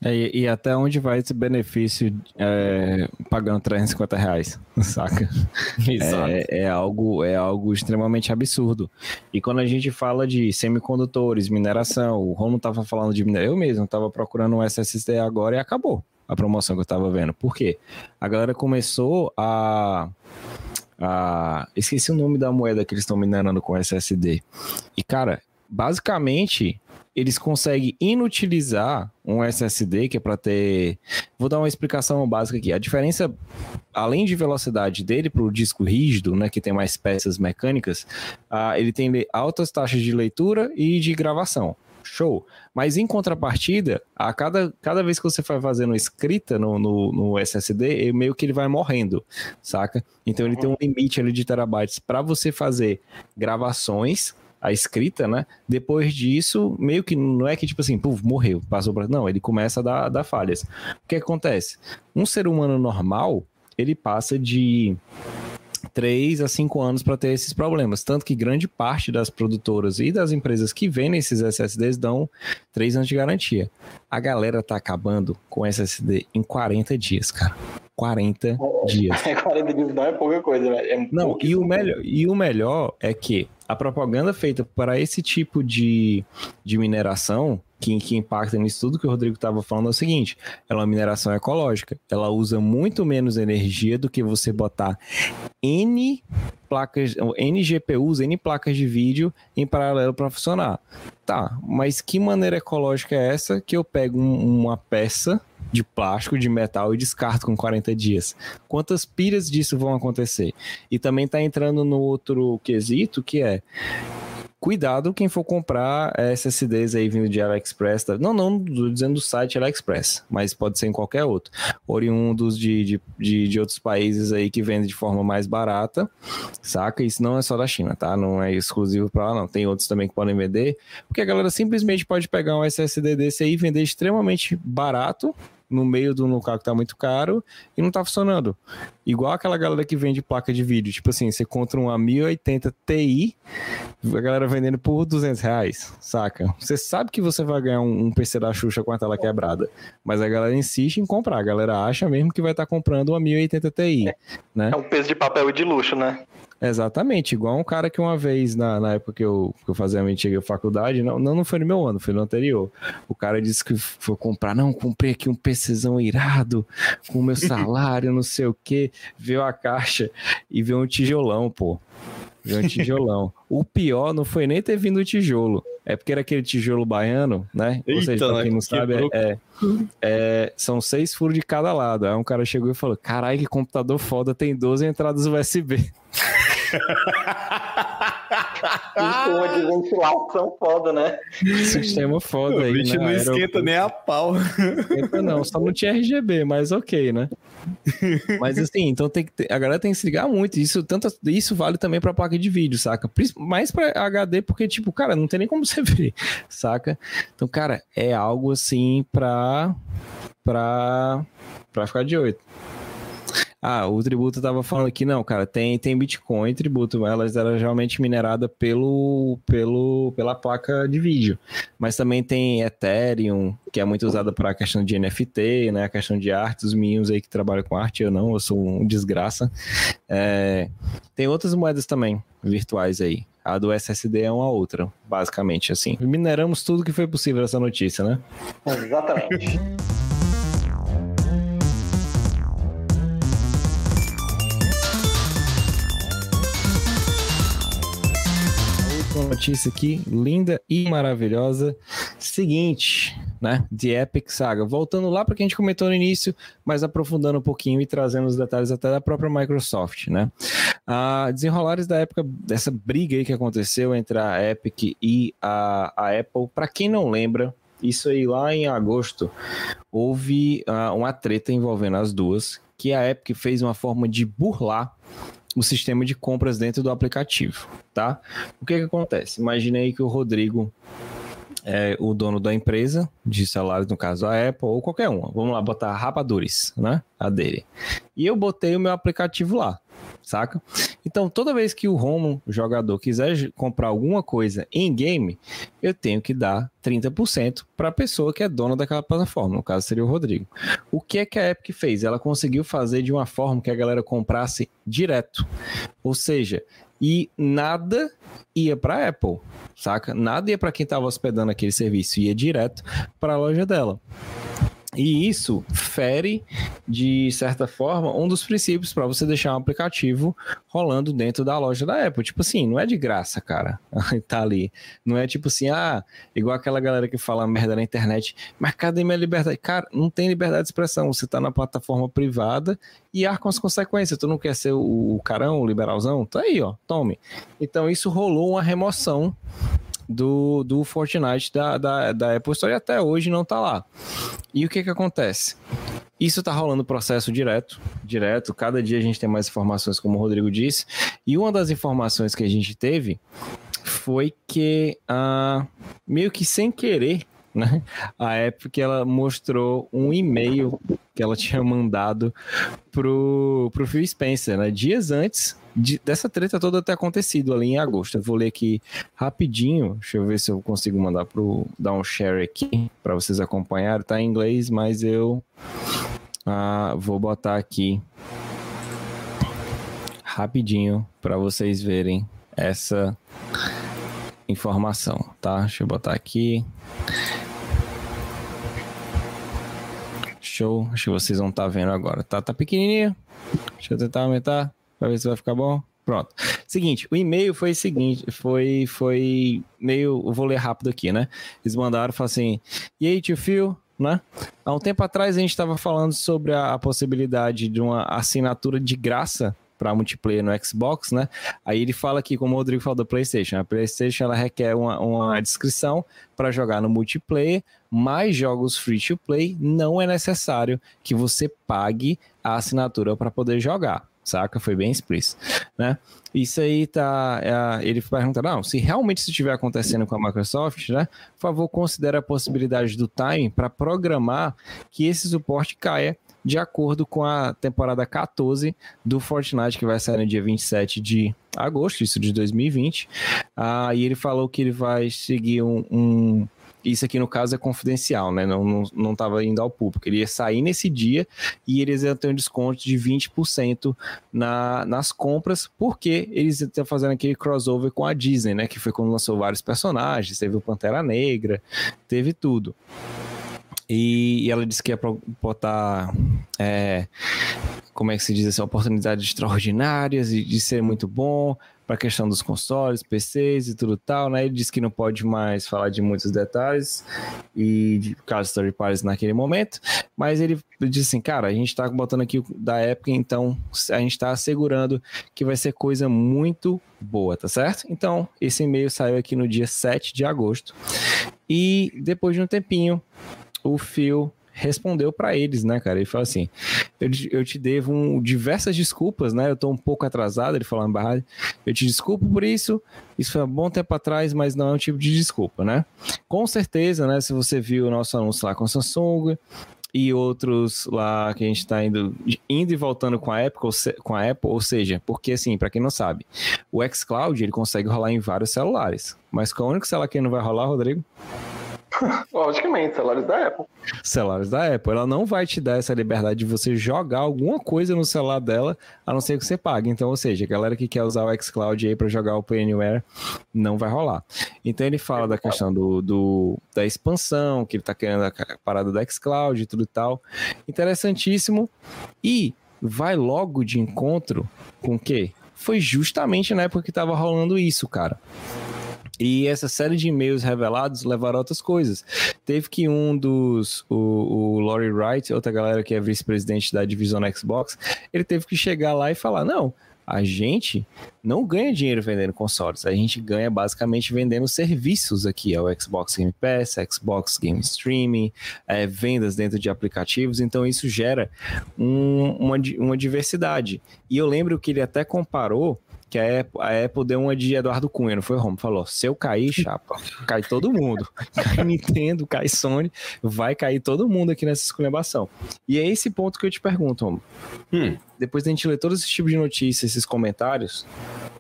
É, e, e, até onde vai esse benefício é, pagando 350 reais, saca? Exato. É, é, algo, é algo extremamente absurdo. E quando a gente fala de semicondutores, mineração, o Rono estava falando de mineração, eu mesmo estava procurando um SSD agora e acabou a promoção que eu estava vendo. Por quê? A galera começou a a. Esqueci o nome da moeda que eles estão minerando com SSD. E, cara, basicamente, eles conseguem inutilizar um SSD que é para ter. Vou dar uma explicação básica aqui. A diferença, além de velocidade dele para o disco rígido, né, que tem mais peças mecânicas, uh, ele tem altas taxas de leitura e de gravação. Show. Mas em contrapartida, a cada, cada vez que você vai fazendo escrita no, no, no SSD, meio que ele vai morrendo, saca? Então ele tem um limite ali de terabytes para você fazer gravações a escrita, né? Depois disso, meio que não é que tipo assim, puf, morreu, passou para. Não, ele começa a dar, dar falhas. O que acontece? Um ser humano normal, ele passa de 3 a 5 anos para ter esses problemas. Tanto que grande parte das produtoras e das empresas que vendem esses SSDs dão 3 anos de garantia. A galera tá acabando com SSD em 40 dias, cara. 40 dias. 40 dias não é pouca coisa, velho. É não, e o, melhor, e o melhor é que a propaganda feita para esse tipo de, de mineração, que, que impacta nisso tudo que o Rodrigo estava falando, é o seguinte: ela é uma mineração ecológica. Ela usa muito menos energia do que você botar N placas, N GPUs, N placas de vídeo em paralelo para funcionar. Tá, mas que maneira ecológica é essa que eu pego um, uma peça de plástico, de metal e descarto com 40 dias. Quantas pilhas disso vão acontecer? E também está entrando no outro quesito que é cuidado quem for comprar SSDs aí vindo de AliExpress. Tá? Não, não dizendo do site AliExpress, mas pode ser em qualquer outro. Oriundos de, de, de, de outros países aí que vendem de forma mais barata, saca? Isso não é só da China, tá? Não é exclusivo para lá, não. Tem outros também que podem vender, porque a galera simplesmente pode pegar um SSD desse aí e vender extremamente barato no meio do local que tá muito caro e não tá funcionando. Igual aquela galera que vende placa de vídeo. Tipo assim, você contra uma 1080 Ti, a galera vendendo por 200 reais, saca? Você sabe que você vai ganhar um, um PC da Xuxa com a tela quebrada, mas a galera insiste em comprar. A galera acha mesmo que vai estar tá comprando uma 1080 Ti, né? É um peso de papel de luxo, né? Exatamente, igual um cara que uma vez, na, na época que eu, que eu fazia a minha antiga faculdade, não, não, não foi no meu ano, foi no anterior. O cara disse que foi comprar, não, comprei aqui um PCzão irado, com o meu salário, não sei o que, viu a caixa e viu um tijolão, pô. Viu um tijolão. o pior não foi nem ter vindo o tijolo, é porque era aquele tijolo baiano, né? Eita, Ou seja, pra quem não sabe, é, é, é, são seis furos de cada lado. Aí um cara chegou e falou: caralho, que computador foda, tem 12 entradas USB. Sistema de ventilação foda, né? Sistema foda aí. O bicho né? não esquenta nem a pau. Esquenta não, só não tinha RGB, mas ok, né? Mas assim, então tem que ter, a galera tem que se ligar muito. Isso, tanto, isso vale também pra placa de vídeo, saca? Mais pra HD, porque, tipo, cara, não tem nem como você ver, saca? Então, cara, é algo assim pra. pra. pra ficar de oito. Ah, o tributo tava falando aqui, não, cara, tem, tem Bitcoin tributo, elas eram geralmente mineradas pelo, pelo, pela placa de vídeo. Mas também tem Ethereum, que é muito usada para a questão de NFT, né? A questão de arte, os meninos aí que trabalham com arte, eu não, eu sou um desgraça. É, tem outras moedas também, virtuais aí. A do SSD é uma outra, basicamente, assim. Mineramos tudo que foi possível essa notícia, né? Exatamente. Notícia aqui linda e maravilhosa. Seguinte, né? The Epic Saga. Voltando lá para que a gente comentou no início, mas aprofundando um pouquinho e trazendo os detalhes até da própria Microsoft, né? Ah, desenrolares da época dessa briga aí que aconteceu entre a Epic e a, a Apple. Para quem não lembra, isso aí lá em agosto houve uh, uma treta envolvendo as duas, que a Epic fez uma forma de burlar o sistema de compras dentro do aplicativo, tá? O que que acontece? Imaginei que o Rodrigo é o dono da empresa de celulares, no caso a Apple ou qualquer uma. Vamos lá botar Rapadures, né? A dele. E eu botei o meu aplicativo lá saca? Então, toda vez que o Romo, jogador, quiser comprar alguma coisa em game, eu tenho que dar 30% para a pessoa que é dona daquela plataforma, no caso seria o Rodrigo. O que é que a Epic fez? Ela conseguiu fazer de uma forma que a galera comprasse direto. Ou seja, e nada ia para Apple, saca? Nada ia para quem estava hospedando aquele serviço, ia direto para a loja dela. E isso fere, de certa forma, um dos princípios para você deixar um aplicativo rolando dentro da loja da Apple. Tipo assim, não é de graça, cara. tá ali. Não é tipo assim, ah, igual aquela galera que fala merda na internet, mas cadê minha liberdade? Cara, não tem liberdade de expressão. Você tá na plataforma privada e ar com as consequências. Tu não quer ser o carão, o liberalzão? Tá aí, ó, tome. Então isso rolou uma remoção do, do Fortnite da, da, da Apple Store e até hoje não tá lá. E o que que acontece? Isso tá rolando processo direto, direto. Cada dia a gente tem mais informações, como o Rodrigo disse. E uma das informações que a gente teve foi que, uh, meio que sem querer, né? A Epic ela mostrou um e-mail que ela tinha mandado pro, pro Phil Spencer, né? Dias antes de, dessa treta toda ter acontecido ali em agosto. Eu vou ler aqui rapidinho, deixa eu ver se eu consigo mandar pro dar um share aqui para vocês acompanharem. Tá em inglês, mas eu ah, vou botar aqui rapidinho para vocês verem essa informação, tá? Deixa eu botar aqui. Show. Acho que vocês vão estar tá vendo agora. Tá, tá pequenininho. Deixa eu tentar aumentar para ver se vai ficar bom. Pronto. Seguinte, o e-mail foi o seguinte, foi, foi meio, eu vou ler rápido aqui, né? Eles mandaram, falaram assim, e aí, tio Phil, né? Há um tempo atrás a gente estava falando sobre a, a, possibilidade de uma assinatura de graça para multiplayer no Xbox, né? Aí ele fala aqui, como o Rodrigo falou da PlayStation, a PlayStation ela requer uma, uma descrição para jogar no multiplayer, mais jogos free to play não é necessário que você pague a assinatura para poder jogar saca? Foi bem explícito, né? Isso aí tá. É, ele pergunta: não, se realmente isso estiver acontecendo com a Microsoft, né? Por favor, considere a possibilidade do time para programar que esse suporte caia de acordo com a temporada 14 do Fortnite, que vai sair no dia 27 de agosto, isso de 2020. Ah, e ele falou que ele vai seguir um, um isso aqui, no caso, é confidencial, né? Não, não, não tava indo ao público. Ele ia sair nesse dia e eles iam ter um desconto de 20% na, nas compras, porque eles estão fazendo aquele crossover com a Disney, né? Que foi quando lançou vários personagens, teve o Pantera Negra, teve tudo. E, e ela disse que ia botar. É, como é que se diz assim, oportunidades extraordinárias e de ser muito bom para a questão dos consoles, PCs e tudo tal, né? Ele disse que não pode mais falar de muitos detalhes e de casos third parties naquele momento, mas ele disse assim, cara, a gente está botando aqui da época, então a gente está assegurando que vai ser coisa muito boa, tá certo? Então, esse e-mail saiu aqui no dia 7 de agosto e depois de um tempinho, o Phil respondeu para eles, né, cara? Ele falou assim: eu, eu te devo um, diversas desculpas, né? Eu tô um pouco atrasado, ele falou na barra. Eu te desculpo por isso. Isso foi há um bom tempo atrás, mas não é um tipo de desculpa, né? Com certeza, né? Se você viu o nosso anúncio lá com Samsung, e outros lá que a gente está indo, indo e voltando com a Apple, com a Apple, ou seja, porque assim, para quem não sabe, o xCloud ele consegue rolar em vários celulares, mas qual é o único celular que não vai rolar, Rodrigo? Logicamente, celulares da Apple. Celulares da Apple. Ela não vai te dar essa liberdade de você jogar alguma coisa no celular dela, a não ser que você pague. Então, ou seja, a galera que quer usar o xCloud aí para jogar o Anywhere, não vai rolar. Então ele fala da questão do, do, da expansão, que ele tá querendo a parada do xCloud e tudo e tal. Interessantíssimo. E vai logo de encontro com o quê? Foi justamente na época que tava rolando isso, cara. E essa série de e-mails revelados levaram a outras coisas. Teve que um dos, o, o Laurie Wright, outra galera que é vice-presidente da divisão Xbox, ele teve que chegar lá e falar: não, a gente não ganha dinheiro vendendo consoles. A gente ganha basicamente vendendo serviços aqui, é o Xbox Game Pass, Xbox Game Streaming, é, vendas dentro de aplicativos. Então isso gera um, uma, uma diversidade. E eu lembro que ele até comparou que a Apple, a Apple deu uma de Eduardo Cunha, não foi, Romo? Falou, se eu cair, chapa, cai todo mundo. Cai Nintendo, cai Sony, vai cair todo mundo aqui nessa esculhambação. E é esse ponto que eu te pergunto, Romo. Hum, depois da gente ler todos esses tipos de notícias, esses comentários,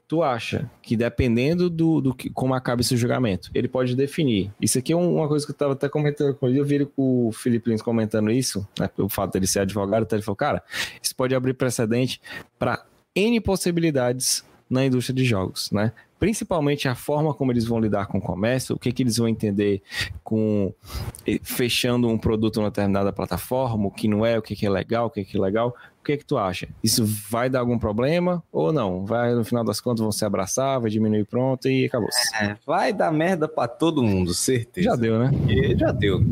tu acha que dependendo do, do que, como acaba esse julgamento, ele pode definir. Isso aqui é uma coisa que eu estava até comentando com ele, eu vi o Felipe Lins comentando isso, né, pelo fato dele ser advogado, então ele falou, cara, isso pode abrir precedente para N possibilidades na indústria de jogos, né? Principalmente a forma como eles vão lidar com o comércio, o que, que eles vão entender com eh, fechando um produto numa determinada plataforma, o que não é, o que, que é legal, o que, que é legal que, que tu acha? Isso vai dar algum problema ou não? Vai, no final das contas, vão se abraçar, vai diminuir pronto e acabou. É, vai dar merda para todo mundo, certeza. Já deu, né? E já deu.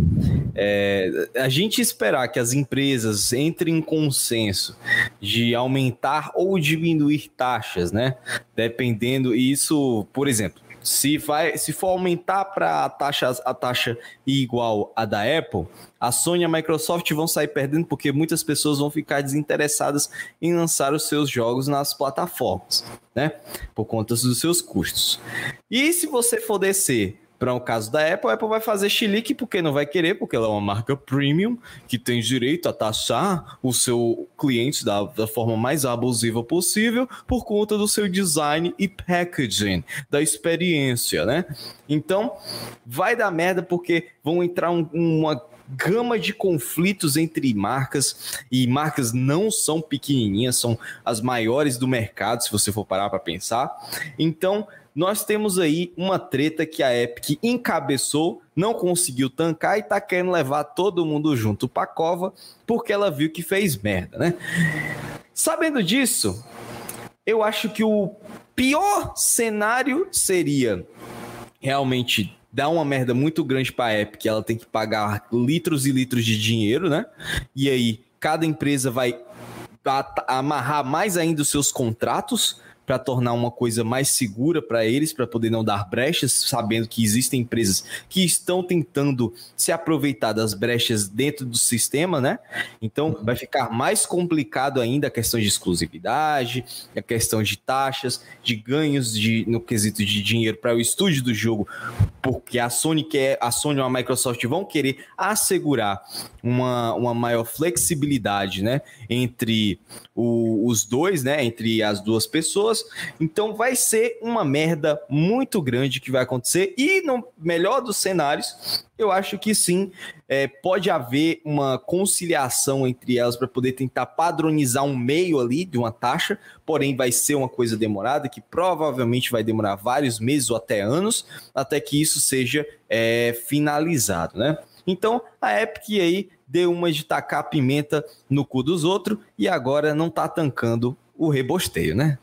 É, a gente esperar que as empresas entrem em consenso de aumentar ou diminuir taxas, né? Dependendo, isso, por exemplo, se, vai, se for aumentar para a taxa, a taxa igual a da Apple, a Sony e a Microsoft vão sair perdendo porque muitas pessoas vão ficar desinteressadas em lançar os seus jogos nas plataformas, né? Por conta dos seus custos. E se você for descer para o caso da Apple, a Apple vai fazer chilique porque não vai querer, porque ela é uma marca premium que tem direito a taxar o seu cliente da, da forma mais abusiva possível por conta do seu design e packaging, da experiência, né? Então, vai dar merda porque vão entrar um, uma gama de conflitos entre marcas e marcas não são pequenininhas, são as maiores do mercado, se você for parar para pensar. Então, nós temos aí uma treta que a Epic encabeçou, não conseguiu tancar e tá querendo levar todo mundo junto pra cova porque ela viu que fez merda, né? Sabendo disso, eu acho que o pior cenário seria realmente dar uma merda muito grande para a Epic, ela tem que pagar litros e litros de dinheiro, né? E aí cada empresa vai amarrar mais ainda os seus contratos para tornar uma coisa mais segura para eles, para poder não dar brechas, sabendo que existem empresas que estão tentando se aproveitar das brechas dentro do sistema, né? Então uhum. vai ficar mais complicado ainda a questão de exclusividade, a questão de taxas, de ganhos de, no quesito de dinheiro para o estúdio do jogo, porque a Sony quer, a Sony ou a Microsoft vão querer assegurar uma, uma maior flexibilidade, né? Entre o, os dois, né? Entre as duas pessoas pessoas. Então vai ser uma merda muito grande que vai acontecer. E no melhor dos cenários, eu acho que sim, é, pode haver uma conciliação entre elas para poder tentar padronizar um meio ali de uma taxa, porém vai ser uma coisa demorada, que provavelmente vai demorar vários meses ou até anos, até que isso seja é, finalizado, né? Então a Epic aí deu uma de tacar pimenta no cu dos outros e agora não tá tancando o rebosteio, né?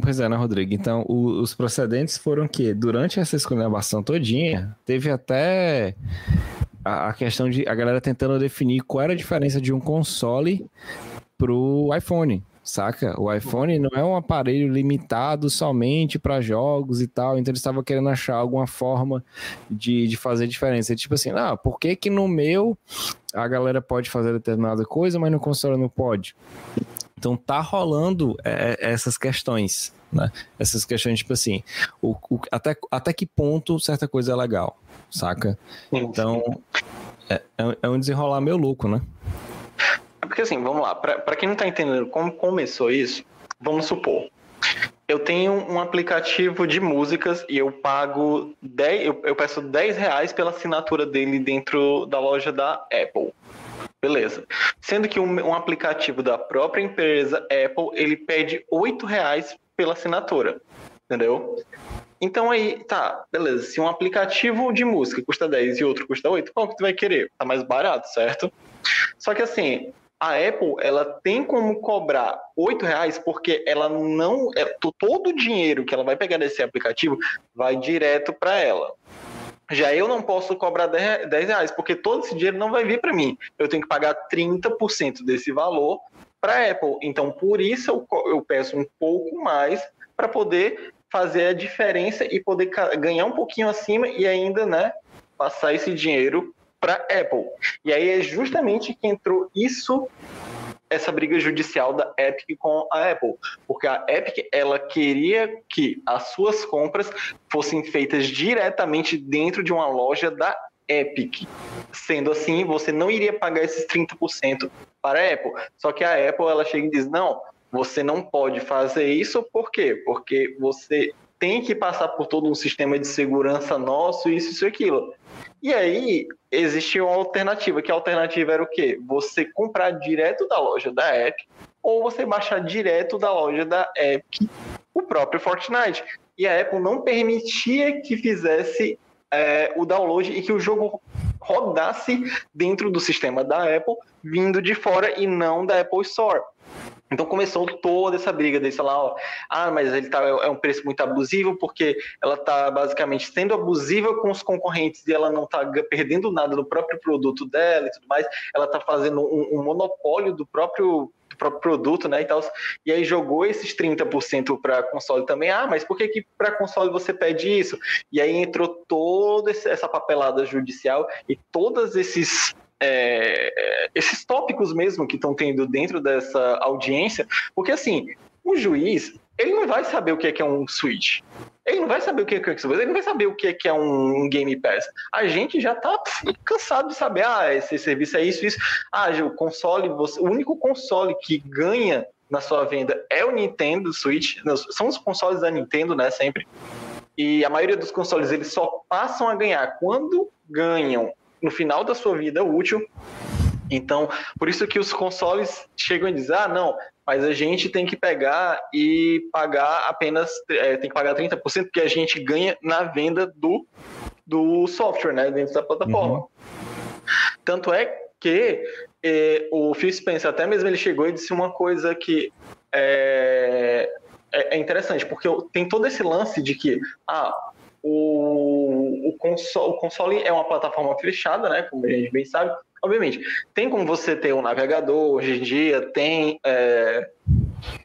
Pois é, né, Rodrigo? Então, o, os procedentes foram que, durante essa esculhambação todinha, teve até a, a, questão de a galera tentando definir qual era a diferença de um console pro iPhone, saca? O iPhone não é um aparelho limitado somente para jogos e tal, então eles estavam querendo achar alguma forma de, de fazer diferença. tipo assim, ah, por que que no meu a galera pode fazer determinada coisa, mas no console não pode? Então tá rolando é, essas questões, né? Essas questões, tipo assim, o, o, até, até que ponto certa coisa é legal, saca? Então é, é, é um desenrolar meio louco, né? Porque assim, vamos lá, para quem não tá entendendo como começou isso, vamos supor, eu tenho um aplicativo de músicas e eu pago 10, eu, eu peço 10 reais pela assinatura dele dentro da loja da Apple. Beleza. Sendo que um, um, aplicativo da própria empresa Apple, ele pede R$ reais pela assinatura. Entendeu? Então aí, tá, beleza. Se um aplicativo de música custa 10 e outro custa 8, qual que tu vai querer? Tá mais barato, certo? Só que assim, a Apple, ela tem como cobrar R$ reais porque ela não... É, todo o dinheiro que ela vai pegar desse aplicativo vai direto para ela. Já eu não posso cobrar 10 reais, porque todo esse dinheiro não vai vir para mim. Eu tenho que pagar 30% desse valor para a Apple. Então, por isso eu, eu peço um pouco mais para poder fazer a diferença e poder ganhar um pouquinho acima e ainda, né, passar esse dinheiro para Apple. E aí é justamente que entrou isso essa briga judicial da Epic com a Apple, porque a Epic ela queria que as suas compras fossem feitas diretamente dentro de uma loja da Epic. Sendo assim, você não iria pagar esses 30% para a Apple. Só que a Apple ela chega e diz: "Não, você não pode fazer isso, por quê? Porque você tem que passar por todo um sistema de segurança nosso, isso, isso e aquilo. E aí, existia uma alternativa, que a alternativa era o quê? Você comprar direto da loja da Epic, ou você baixar direto da loja da Epic o próprio Fortnite. E a Apple não permitia que fizesse é, o download e que o jogo rodasse dentro do sistema da Apple, vindo de fora e não da Apple Store. Então começou toda essa briga desse lá, ó, ah, mas ele tá, é um preço muito abusivo porque ela tá basicamente sendo abusiva com os concorrentes e ela não tá perdendo nada do próprio produto dela e tudo mais, ela tá fazendo um, um monopólio do próprio próprio produto, né, e tal. E aí jogou esses 30% para console também. Ah, mas por que que para console você pede isso? E aí entrou toda essa papelada judicial e todos esses é, esses tópicos mesmo que estão tendo dentro dessa audiência, porque assim, o juiz, ele não vai saber o que é, que é um Switch. Ele não vai saber o que é que é ele não vai saber o que é, que é um Game Pass. A gente já tá cansado de saber, ah, esse serviço é isso, isso. Ah, o console, você, o único console que ganha na sua venda é o Nintendo Switch, são os consoles da Nintendo, né, sempre. E a maioria dos consoles eles só passam a ganhar quando ganham no final da sua vida útil. Então, por isso que os consoles chegam e dizem: ah, não, mas a gente tem que pegar e pagar apenas, é, tem que pagar 30%, porque a gente ganha na venda do, do software, né, dentro da plataforma. Uhum. Tanto é que é, o Phil Spencer, até mesmo ele chegou e disse uma coisa que é, é, é interessante, porque tem todo esse lance de que, ah, o, o, console, o console é uma plataforma fechada, né? Como a gente bem sabe. Obviamente, tem como você ter um navegador hoje em dia, tem é,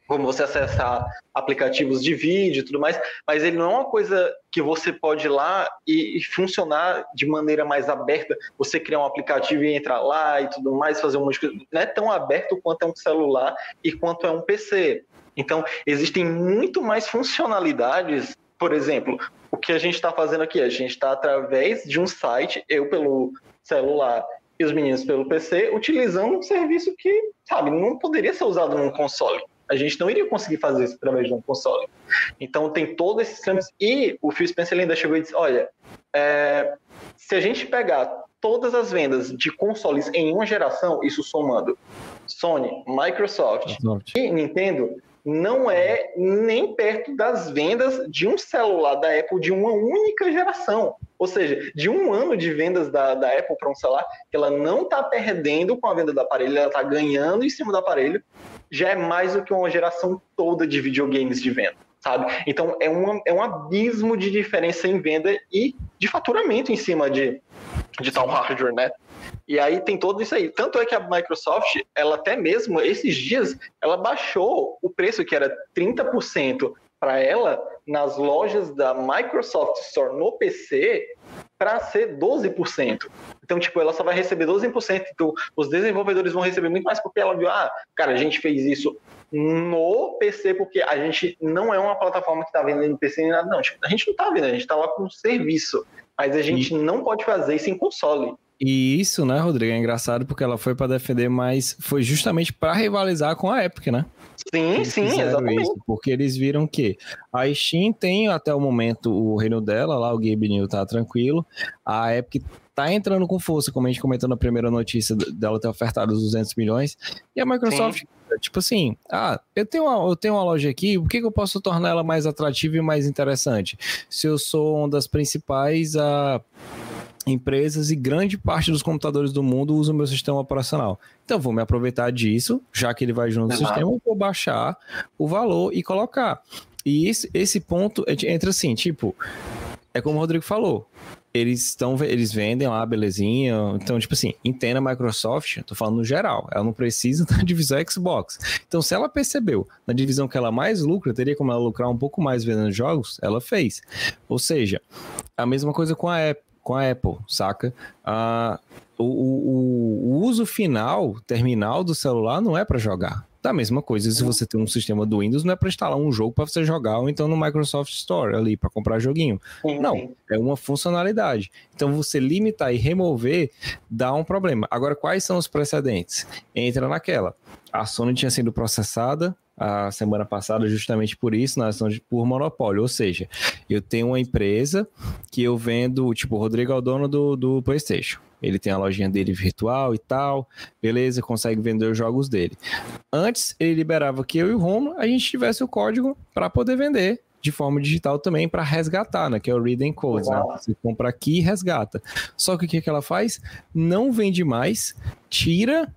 como você acessar aplicativos de vídeo e tudo mais, mas ele não é uma coisa que você pode ir lá e, e, funcionar de maneira mais aberta. Você criar um aplicativo e entrar lá e tudo mais, fazer um monte de coisa. Não é tão aberto quanto é um celular e quanto é um PC. Então, existem muito mais funcionalidades por exemplo, o que a gente está fazendo aqui? A gente está através de um site, eu pelo celular e os meninos pelo PC, utilizando um serviço que, sabe, não poderia ser usado num console. A gente não iria conseguir fazer isso através de um console. Então tem todos esses trâmites. E o Phil Spencer ainda chegou e disse: olha, é, se a gente pegar todas as vendas de consoles em uma geração, isso somando Sony, Microsoft Microsoft. e Nintendo, não é nem perto das vendas de um celular da Apple de uma única geração. Ou seja, de um ano de vendas da, da Apple para um celular, que ela não está perdendo com a venda do aparelho, ela está ganhando em cima do aparelho, já é mais do que uma geração toda de videogames de venda. Sabe? Então é um, é um abismo de diferença em venda e de faturamento em cima de, de tal hardware, né? E aí tem tudo isso aí. Tanto é que a Microsoft, ela até mesmo esses dias, ela baixou o preço que era 30% para ela nas lojas da Microsoft Store no PC para ser 12%. Então, tipo, ela só vai receber 12%. Então, os desenvolvedores vão receber muito mais porque ela viu, ah, cara, a gente fez isso no PC porque a gente não é uma plataforma que está vendendo PC nem nada, não. Tipo, a gente não está vendo, a gente está lá com um serviço. Mas a gente não pode fazer isso em console. E isso, né, Rodrigo, é engraçado porque ela foi para defender, mas foi justamente para rivalizar com a Epic, né? Sim, eles sim, exatamente. Isso, porque eles viram que a Steam tem até o momento o reino dela, lá o Gabe New tá tranquilo, a Epic tá entrando com força, como a gente comentou na primeira notícia dela ter ofertado os 200 milhões, e a Microsoft, sim. tipo assim, ah, eu tenho, uma, eu tenho uma loja aqui, por que, que eu posso tornar ela mais atrativa e mais interessante? Se eu sou uma das principais... a empresas e grande parte dos computadores do mundo usam o meu sistema operacional. Então, vou me aproveitar disso, já que ele vai junto no uhum. sistema, vou baixar o valor e colocar. E esse, esse ponto entra assim, tipo, é como o Rodrigo falou. Eles estão, eles vendem lá, belezinha. Então, tipo assim, entenda a Microsoft, tô falando no geral, ela não precisa da divisão Xbox. Então, se ela percebeu na divisão que ela mais lucra, teria como ela lucrar um pouco mais vendendo jogos, ela fez. Ou seja, a mesma coisa com a Apple, com a Apple saca? Ah, o, o, o uso final, terminal do celular, não é para jogar. Da mesma coisa, se você tem um sistema do Windows, não é para instalar um jogo para você jogar ou então no Microsoft Store ali para comprar joguinho. Sim, não, sim. é uma funcionalidade. Então você limitar e remover dá um problema. Agora, quais são os precedentes? Entra naquela. A Sony tinha sido processada a semana passada justamente por isso, na ação de, por monopólio. Ou seja, eu tenho uma empresa que eu vendo, tipo, o Rodrigo é o dono do, do PlayStation. Ele tem a lojinha dele virtual e tal, beleza, consegue vender os jogos dele. Antes, ele liberava que eu e o Romo a gente tivesse o código para poder vender de forma digital também para resgatar, né? Que é o Read and Code, né? Você compra aqui e resgata. Só que o que, que ela faz? Não vende mais, tira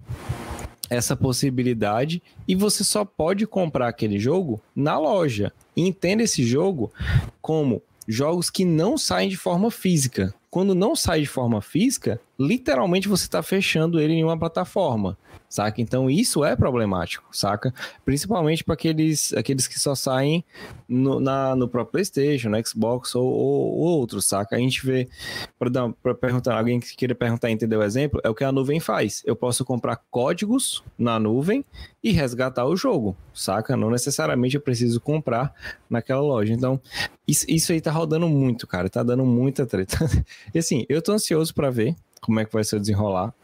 essa possibilidade e você só pode comprar aquele jogo na loja. Entenda esse jogo como jogos que não saem de forma física. Quando não sai de forma física, literalmente você está fechando ele em uma plataforma saca? Então isso é problemático, saca? Principalmente para aqueles, aqueles que só saem no, na, no próprio PlayStation, no Xbox ou, ou, ou outros, saca? A gente vê, para perguntar, alguém que queira perguntar, entender o exemplo, é o que a nuvem faz. Eu posso comprar códigos na nuvem e resgatar o jogo, saca? Não necessariamente eu preciso comprar naquela loja. Então, isso, isso aí tá rodando muito, cara, tá dando muita treta. e assim, eu tô ansioso para ver como é que vai se desenrolar,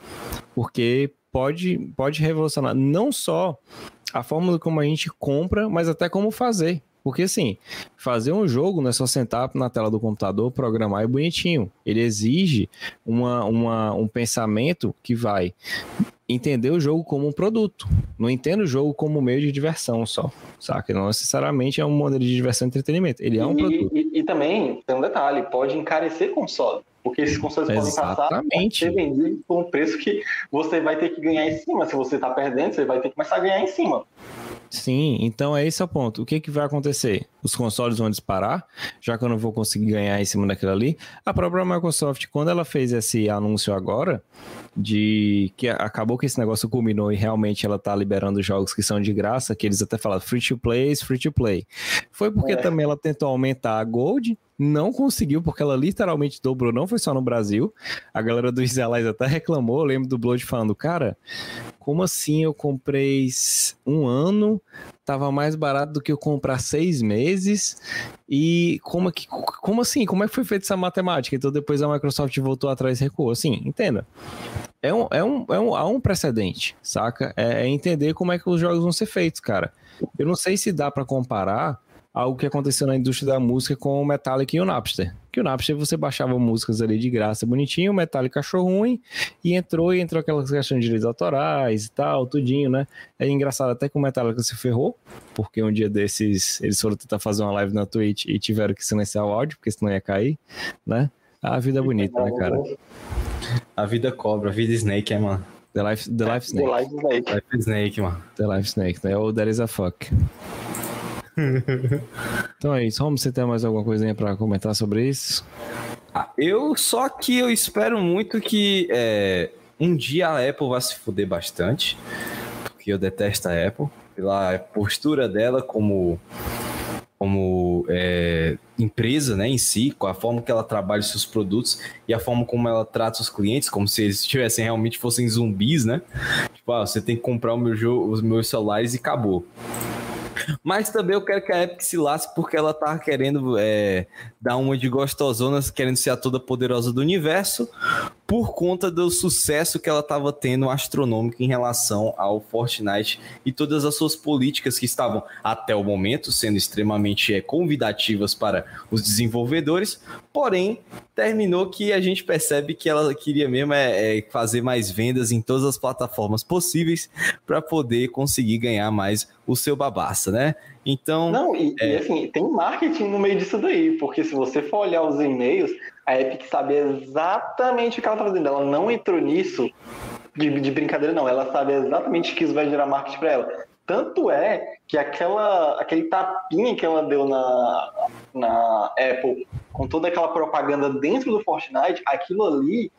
porque pode, pode revolucionar não só a forma como a gente compra, mas até como fazer. Porque assim, fazer um jogo não é só sentar na tela do computador, programar e bonitinho. Ele exige uma, uma, um pensamento que vai entender o jogo como um produto. Não entenda o jogo como meio de diversão só, saca? Não necessariamente é um modelo de diversão e entretenimento. Ele é um e, produto. E, e, também tem um detalhe, pode encarecer console. Porque esses consoles Exatamente. podem passar a ser vendidos por um preço que você vai ter que ganhar em cima. Se você está perdendo, você vai ter que começar a ganhar em cima. Sim, então é esse o ponto. O que, que vai acontecer? Os consoles vão disparar, já que eu não vou conseguir ganhar em cima daquilo ali. A própria Microsoft, quando ela fez esse anúncio agora, de que acabou que esse negócio culminou e realmente ela tá liberando jogos que são de graça, que eles até falaram free to play, free to play. Foi porque é. também ela tentou aumentar a Gold, não conseguiu, porque ela literalmente dobrou, não foi só no Brasil. A galera do Israelites até reclamou, eu lembro do Blood falando, cara, como assim eu comprei um ano, tava mais barato do que eu comprar seis meses, e como, é que, como assim, como é que foi feita essa matemática? Então depois a Microsoft voltou atrás e recuou, assim, entenda. É um, é um, é um, há um precedente, saca? É, é entender como é que os jogos vão ser feitos, cara. Eu não sei se dá para comparar algo que aconteceu na indústria da música com o Metallica e o Napster. Que o Napster você baixava músicas ali de graça, bonitinho, o Metallica achou ruim e entrou e entrou aquelas questões de direitos autorais e tal, tudinho, né? É engraçado até que o Metallica se ferrou, porque um dia desses eles foram tentar fazer uma live na Twitch e tiveram que silenciar o áudio, porque senão ia cair, né? A vida é bonita, né, cara? A vida cobra, a vida Snake, é, mano. The Life, the life Snake. The Life Snake. Life Snake, mano. The Life Snake, né? Ou There is a Fuck. então é isso. Vamos você tem mais alguma coisinha para comentar sobre isso? Ah, eu só que eu espero muito que é, um dia a Apple vá se fuder bastante, porque eu detesto a Apple pela postura dela como como é, empresa, né, em si, com a forma que ela trabalha os seus produtos e a forma como ela trata os clientes, como se eles tivessem realmente fossem zumbis, né? Tipo, ah, você tem que comprar o meu jogo, os meus celulares e acabou. Mas também eu quero que a Epic se lasque porque ela tá querendo é, dar uma de gostosona, querendo ser a toda poderosa do universo, por conta do sucesso que ela estava tendo astronômico em relação ao Fortnite e todas as suas políticas que estavam até o momento sendo extremamente é, convidativas para os desenvolvedores, porém terminou que a gente percebe que ela queria mesmo é, é fazer mais vendas em todas as plataformas possíveis para poder conseguir ganhar mais o seu babaça, né? Então. Não, e, é... e, assim, tem marketing no meio disso daí, porque se você for olhar os e-mails, a Epic sabe exatamente o que ela tá fazendo. Ela não entrou nisso de, de brincadeira, não. Ela sabe exatamente que isso vai gerar marketing para ela. Tanto é que aquela, aquele tapinha que ela deu na, na Apple com toda aquela propaganda dentro do Fortnite, aquilo ali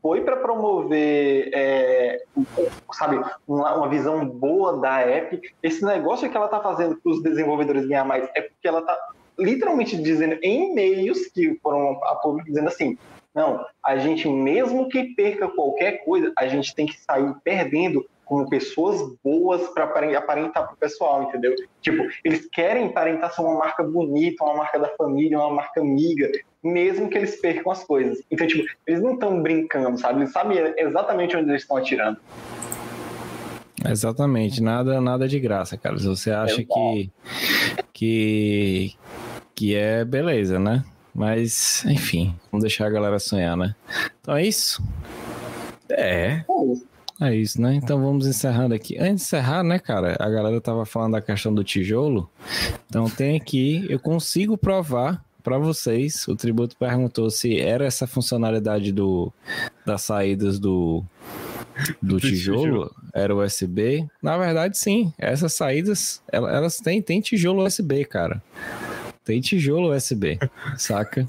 foi para promover, é, sabe, uma, uma, visão boa da Epic. Esse negócio que ela está fazendo para os desenvolvedores ganhar mais é porque ela está literalmente dizendo em e-mails que foram a público dizendo assim, não, a gente mesmo que perca qualquer coisa, a gente tem que sair perdendo como pessoas boas para aparentar para o pessoal, entendeu? Tipo, eles querem aparentar ser uma marca bonita, uma marca da família, uma marca amiga, mesmo que eles percam as coisas. Então, tipo, eles não estão brincando, sabe? Eles sabem exatamente onde eles estão atirando. Exatamente, nada, nada de graça, cara. Se você acha que, que, que é beleza, né? Mas, enfim, vamos deixar a galera sonhar, né? Então é isso? É. É isso, né? Então vamos encerrando aqui. Antes de encerrar, né, cara? A galera tava falando da questão do tijolo. Então tem aqui, eu consigo provar para vocês. O tributo perguntou se era essa funcionalidade do das saídas do do tijolo, era USB. Na verdade, sim. Essas saídas, elas têm, têm tijolo USB, cara. Tem tijolo USB, saca?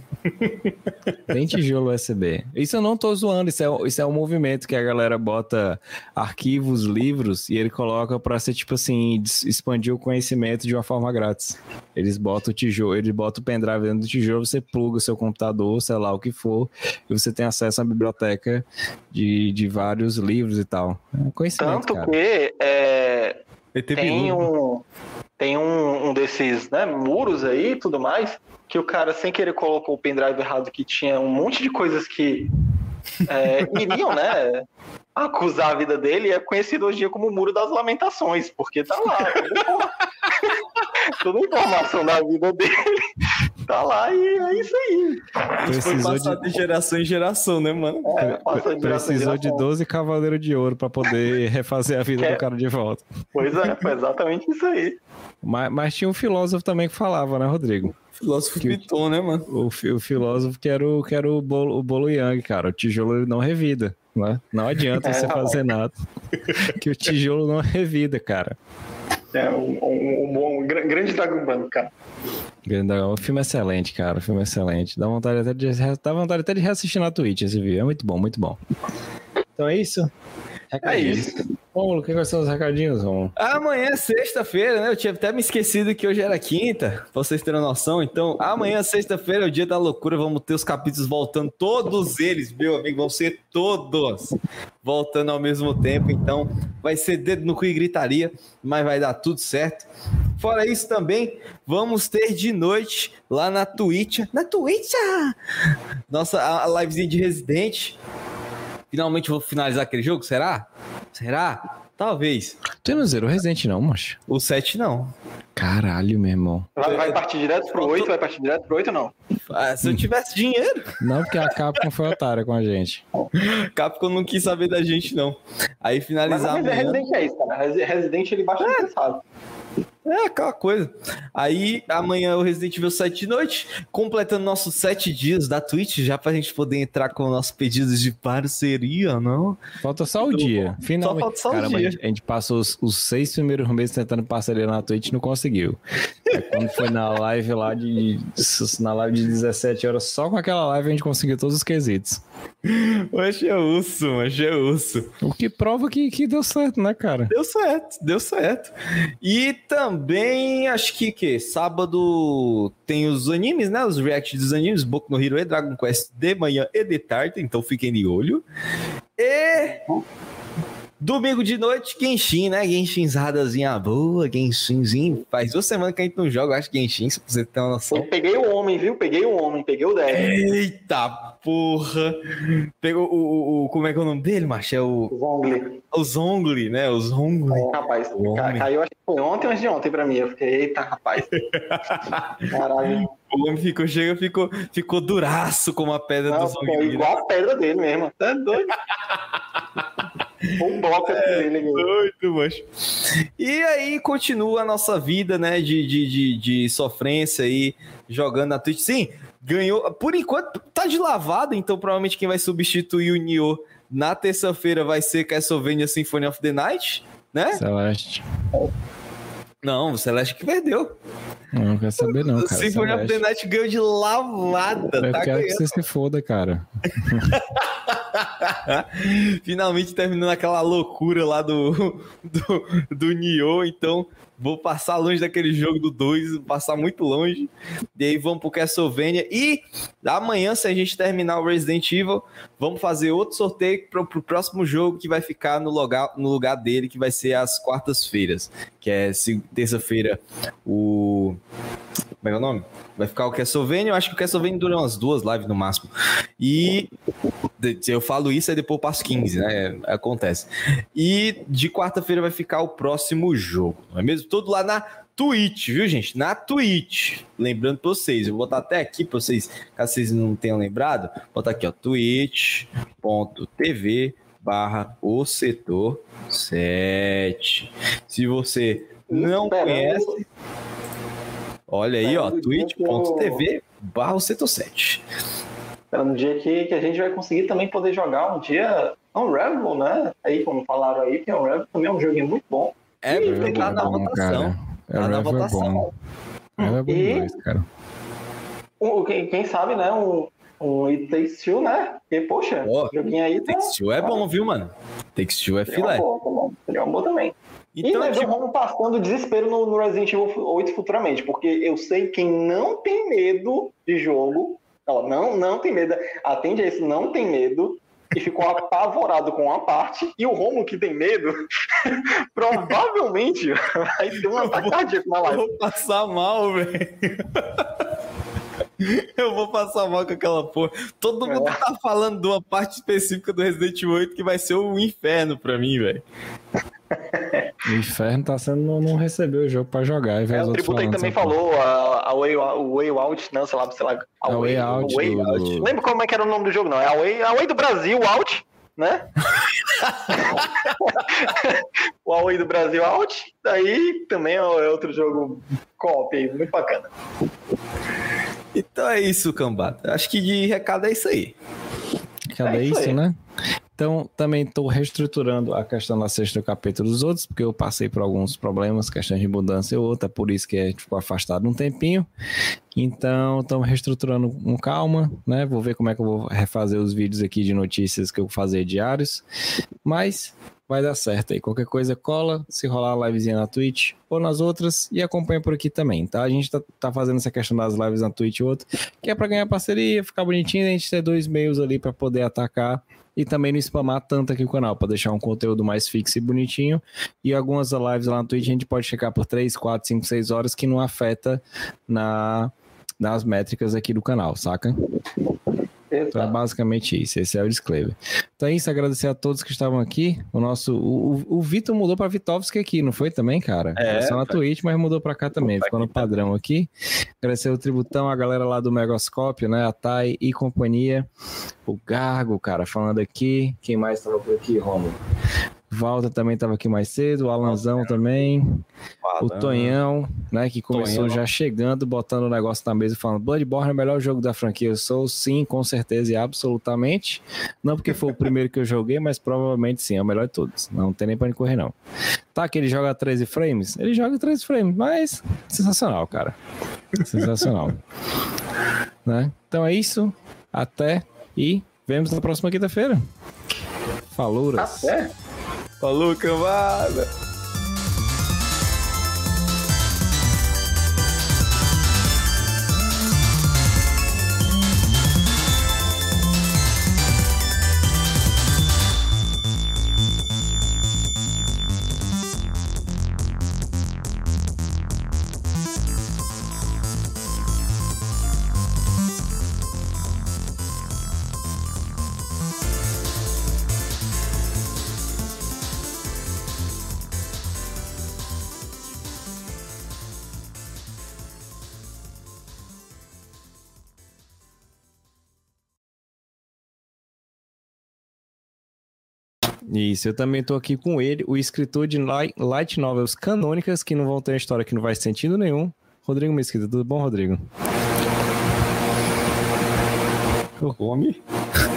Tem tijolo USB. Isso eu não tô zoando, isso é, isso é um movimento que a galera bota arquivos, livros e ele coloca para ser tipo assim, expandir o conhecimento de uma forma grátis. Eles botam o tijolo, eles botam o pendrive dentro do tijolo, você pluga o seu computador, sei lá o que for, e você tem acesso à biblioteca de, de vários livros e tal. É um conhecimento, Tanto cara. que é, tem um tem um, um desses né, muros aí e tudo mais, que o cara, sem querer, colocou o pendrive errado, que tinha um monte de coisas que é, iriam, né, acusar a vida dele, é conhecido hoje em dia como o Muro das Lamentações, porque tá lá. toda a informação da vida dele tá lá e é isso aí. Precisou foi passado de... de geração em geração, né, mano? É, de Precisou de 12 Cavaleiros de Ouro para poder refazer a vida do cara de volta. Pois é, foi exatamente isso aí. Mas, mas tinha um filósofo também que falava, né, Rodrigo? Filósofo que, Piton, né, mano? O, o, filósofo que era o, que era o, bolo, o bolo Yang, cara. O tijolo ele não revida. Né? Não adianta é, você fazer nada. que o tijolo não revida, cara. É um, um, um, um grande Dragon cara. Grande O filme é excelente, cara. O filme é excelente. Dá vontade até de, dá vontade até de reassistir na Twitch esse vídeo. É muito bom, muito bom. Então é isso. É isso. Romulo, que são os recadinhos, Romulo? Amanhã é sexta-feira, né? Eu tinha até me esquecido que hoje era quinta, pra vocês terem noção. Então, amanhã, sexta-feira, é o dia da loucura. Vamos ter os capítulos voltando, todos eles, meu amigo, vão ser todos voltando ao mesmo tempo. Então, vai ser dedo no cu e gritaria, mas vai dar tudo certo. Fora isso também, vamos ter de noite lá na Twitch. Na Twitch! Nossa, a livezinha de Residente. Finalmente vou finalizar aquele jogo, será? Será? Talvez. Tu não zerou Resident não, macho? O 7 não. Caralho, meu irmão. Vai, vai partir direto pro 8? Vai partir direto pro 8 ou não? Ah, se eu tivesse dinheiro. Não, porque a Capcom foi otária com a gente. Capcom não quis saber da gente, não. Aí finalizar Mas, mas amanhã... Resident é isso, cara. Resident ele baixa é. cansado. É, aquela coisa. Aí, amanhã o Resident Evil 7 de noite, completando nossos sete dias da Twitch, já pra gente poder entrar com nossos pedidos de parceria, não? Falta só o dia. Finalmente. Só falta só Caramba, o dia. A gente passou os, os, seis primeiros meses tentando parceria na Twitch e não conseguiu. Aí, quando foi na live lá de. Na live de 17 horas, só com aquela live a gente conseguiu todos os quesitos. Hoje é urso, hoje é urso. O que prova que, que deu certo, né, cara? Deu certo, deu certo. E também, acho que, que sábado tem os animes, né? Os reacts dos animes, Boku no Hero e Dragon Quest de manhã e de tarde, então fiquem de olho. E Domingo de noite, Genshin, né? Genshinzadazinha boa, Genshinzinho. Faz duas semanas que a gente não joga, acho, Genshin, se você tem uma noção. Eu peguei o homem, viu? Peguei o homem, peguei o 10. Eita porra! Pegou o, o, o, Como é que é o nome dele, macho? É o. Zongli. O Zongli, né? O Zongli. É, rapaz, caiu, acho que foi ontem ou de ontem pra mim. Eu fiquei, eita, rapaz. Caralho. O homem ficou, chega, ficou, ficou duraço como a pedra não, do Zongli. É igual a pedra dele mesmo. Tá doido? Um bloco é, dele. Doido, macho. E aí continua a nossa vida, né, de, de, de, de sofrência aí, jogando na Twitch. Sim, ganhou. Por enquanto, tá de lavada, então provavelmente quem vai substituir o Nioh na terça-feira vai ser Castlevania Symphony of the Night, né? Celeste. Não, o Celeste que perdeu. Não quer saber, não, cara. Symphony of the Night ganhou de lavada. Eu tá quero ganhando. que você se foda, cara. Finalmente terminando aquela loucura lá do, do, do Nioh, então vou passar longe daquele jogo do 2, passar muito longe. E aí vamos pro Castlevania. E amanhã, se a gente terminar o Resident Evil, vamos fazer outro sorteio pro, pro próximo jogo que vai ficar no lugar, no lugar dele, que vai ser às quartas-feiras. Que é terça-feira o. Como é é o nome? Vai ficar o Castlevania. Eu acho que o Castlevania dura umas duas lives no máximo. E eu falo isso, aí depois eu passo 15, né? Acontece. E de quarta-feira vai ficar o próximo jogo, não é mesmo? Tudo lá na Twitch, viu, gente? Na Twitch. Lembrando pra vocês, eu vou botar até aqui pra vocês, caso vocês não tenham lembrado, vou botar aqui, ó, twitch.tv barra o setor 7. Se você não conhece, olha aí, ó, que eu- twitch.tv barra o setor 7. Era no dia que, que a gente vai conseguir também poder jogar um dia Unravel, né? Aí, como falaram aí, que Unravel também é um joguinho muito bom. É, porque tá na bom, votação. É, Tá na é votação. bom. É bom E- demais, cara. Um- quem, quem sabe, né? Um, um It Takes Two, né? Porque, poxa, Ó, joguinho aí tá... Takes Two é bom, viu, mano? Takes Two é filé. boa, tá bom. Seria uma boa também. E Então, nós tipo, vamos passando desespero no, no Resident Evil 8 futuramente, porque eu sei quem não tem medo de jogo, não, não tem medo, atende a isso, não tem medo, e ficou apavorado com uma parte, e o Romulo que tem medo, provavelmente vai ter um ataque cardíaco na eu live. vou passar mal, velho. Eu vou passar mal com aquela porra. Todo mundo É. tá falando de uma parte específica do Resident Evil 8 que vai ser o inferno pra mim, velho. O inferno tá sendo não, não receber o jogo pra jogar. E ver É, o Tributo aí também falou a, a way, o Way Out, não, sei lá, sei lá. A Way Out o Way do- Out. Lembra como é que era o nome do jogo, não? É a Way, a way do Brasil Out, né? o Away do Brasil Out. Daí também é outro jogo co-op aí, muito bacana. Então é isso, cambada. Acho que de recado é isso aí. Cadê É isso isso, aí. né? Então, também estou reestruturando a questão da sexta capítulo dos outros, porque eu passei por alguns problemas, questões de mudança e outra, por isso que a gente ficou afastado um tempinho. Então, estamos reestruturando com calma, né? Vou ver como é que eu vou refazer os vídeos aqui de notícias que eu vou fazer diários. Mas vai dar certo aí. Qualquer coisa cola, se rolar a livezinha na Twitch ou nas outras, e acompanha por aqui também, tá? A gente tá, tá fazendo essa questão das lives na Twitch e outra, que é para ganhar parceria, ficar bonitinho, a gente ter dois meios ali para poder atacar e também não spamar tanto aqui o canal, para deixar um conteúdo mais fixo e bonitinho. E algumas lives lá na Twitch a gente pode chegar por 3, 4, 5, 6 horas que não afeta na, nas métricas aqui do canal, saca? Então é basicamente isso, esse é o disclaimer. Então é isso, agradecer a todos que estavam aqui. O nosso. O, o, Vitor mudou para Vitovski aqui, não foi também, cara? É, Era só na. Twitch, mas mudou para cá também, ficou no padrão aqui. Agradecer o Tributão, a galera lá do Megoscópio, né? A Thay e companhia. O Gargo, cara, falando aqui. Quem mais estava por aqui, Romulo? Walter também estava aqui mais cedo, o Alanzão também. O Tonhão, né, que começou Tonhão. já chegando, botando o negócio na mesa e falando: Bloodborne é o melhor jogo da franquia. Eu sou sim, com certeza e absolutamente. Não porque foi o primeiro que eu joguei, mas provavelmente sim, é o melhor de todos. Não tem nem onde correr, não. Tá, que ele joga a 13 frames? Ele joga a 13 frames, mas sensacional, cara. Sensacional. né? Então é isso. Até e vemos na próxima quinta-feira. Falou, Até. Falou, cambada. Isso, eu também tô aqui com ele, o escritor de li- light novels canônicas que não vão ter história que não vai sentido nenhum. Rodrigo Mesquita, tudo bom, Rodrigo? Come.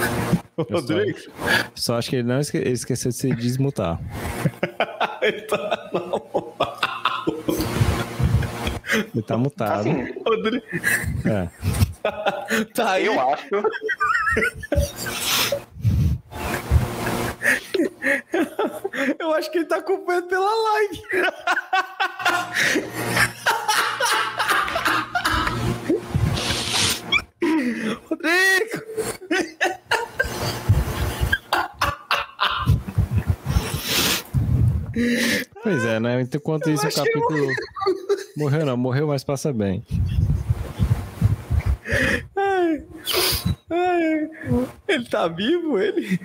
Rodrigo. Só acho que ele não esque- ele esqueceu de se desmutar. Ele tá na moral. Ele tá mutado. Assim, é. tá. Eu acho. Eu acho que ele tá acompanhando pela live. Rodrigo! Pois é, né? Enquanto isso, o capítulo. Morreu não, morreu, mas passa bem. Ai, ai, ele tá vivo, ele?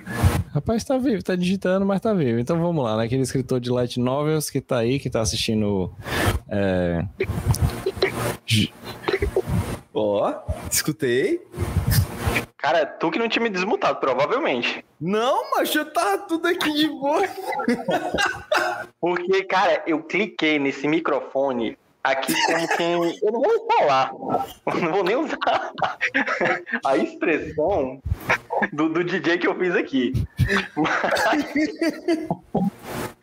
Rapaz, tá vivo, tá digitando, mas tá vivo. Então vamos lá, né? Aquele escritor de light novels que tá aí, que tá assistindo. É... Ó, oh, escutei. Cara, tu que não tinha me desmutado, provavelmente. Não, mas eu tava tudo aqui de boa. Porque, cara, eu cliquei nesse microfone aqui como quem. Eu não vou falar. Eu não vou nem usar a expressão do, do DJ que eu fiz aqui. Mas...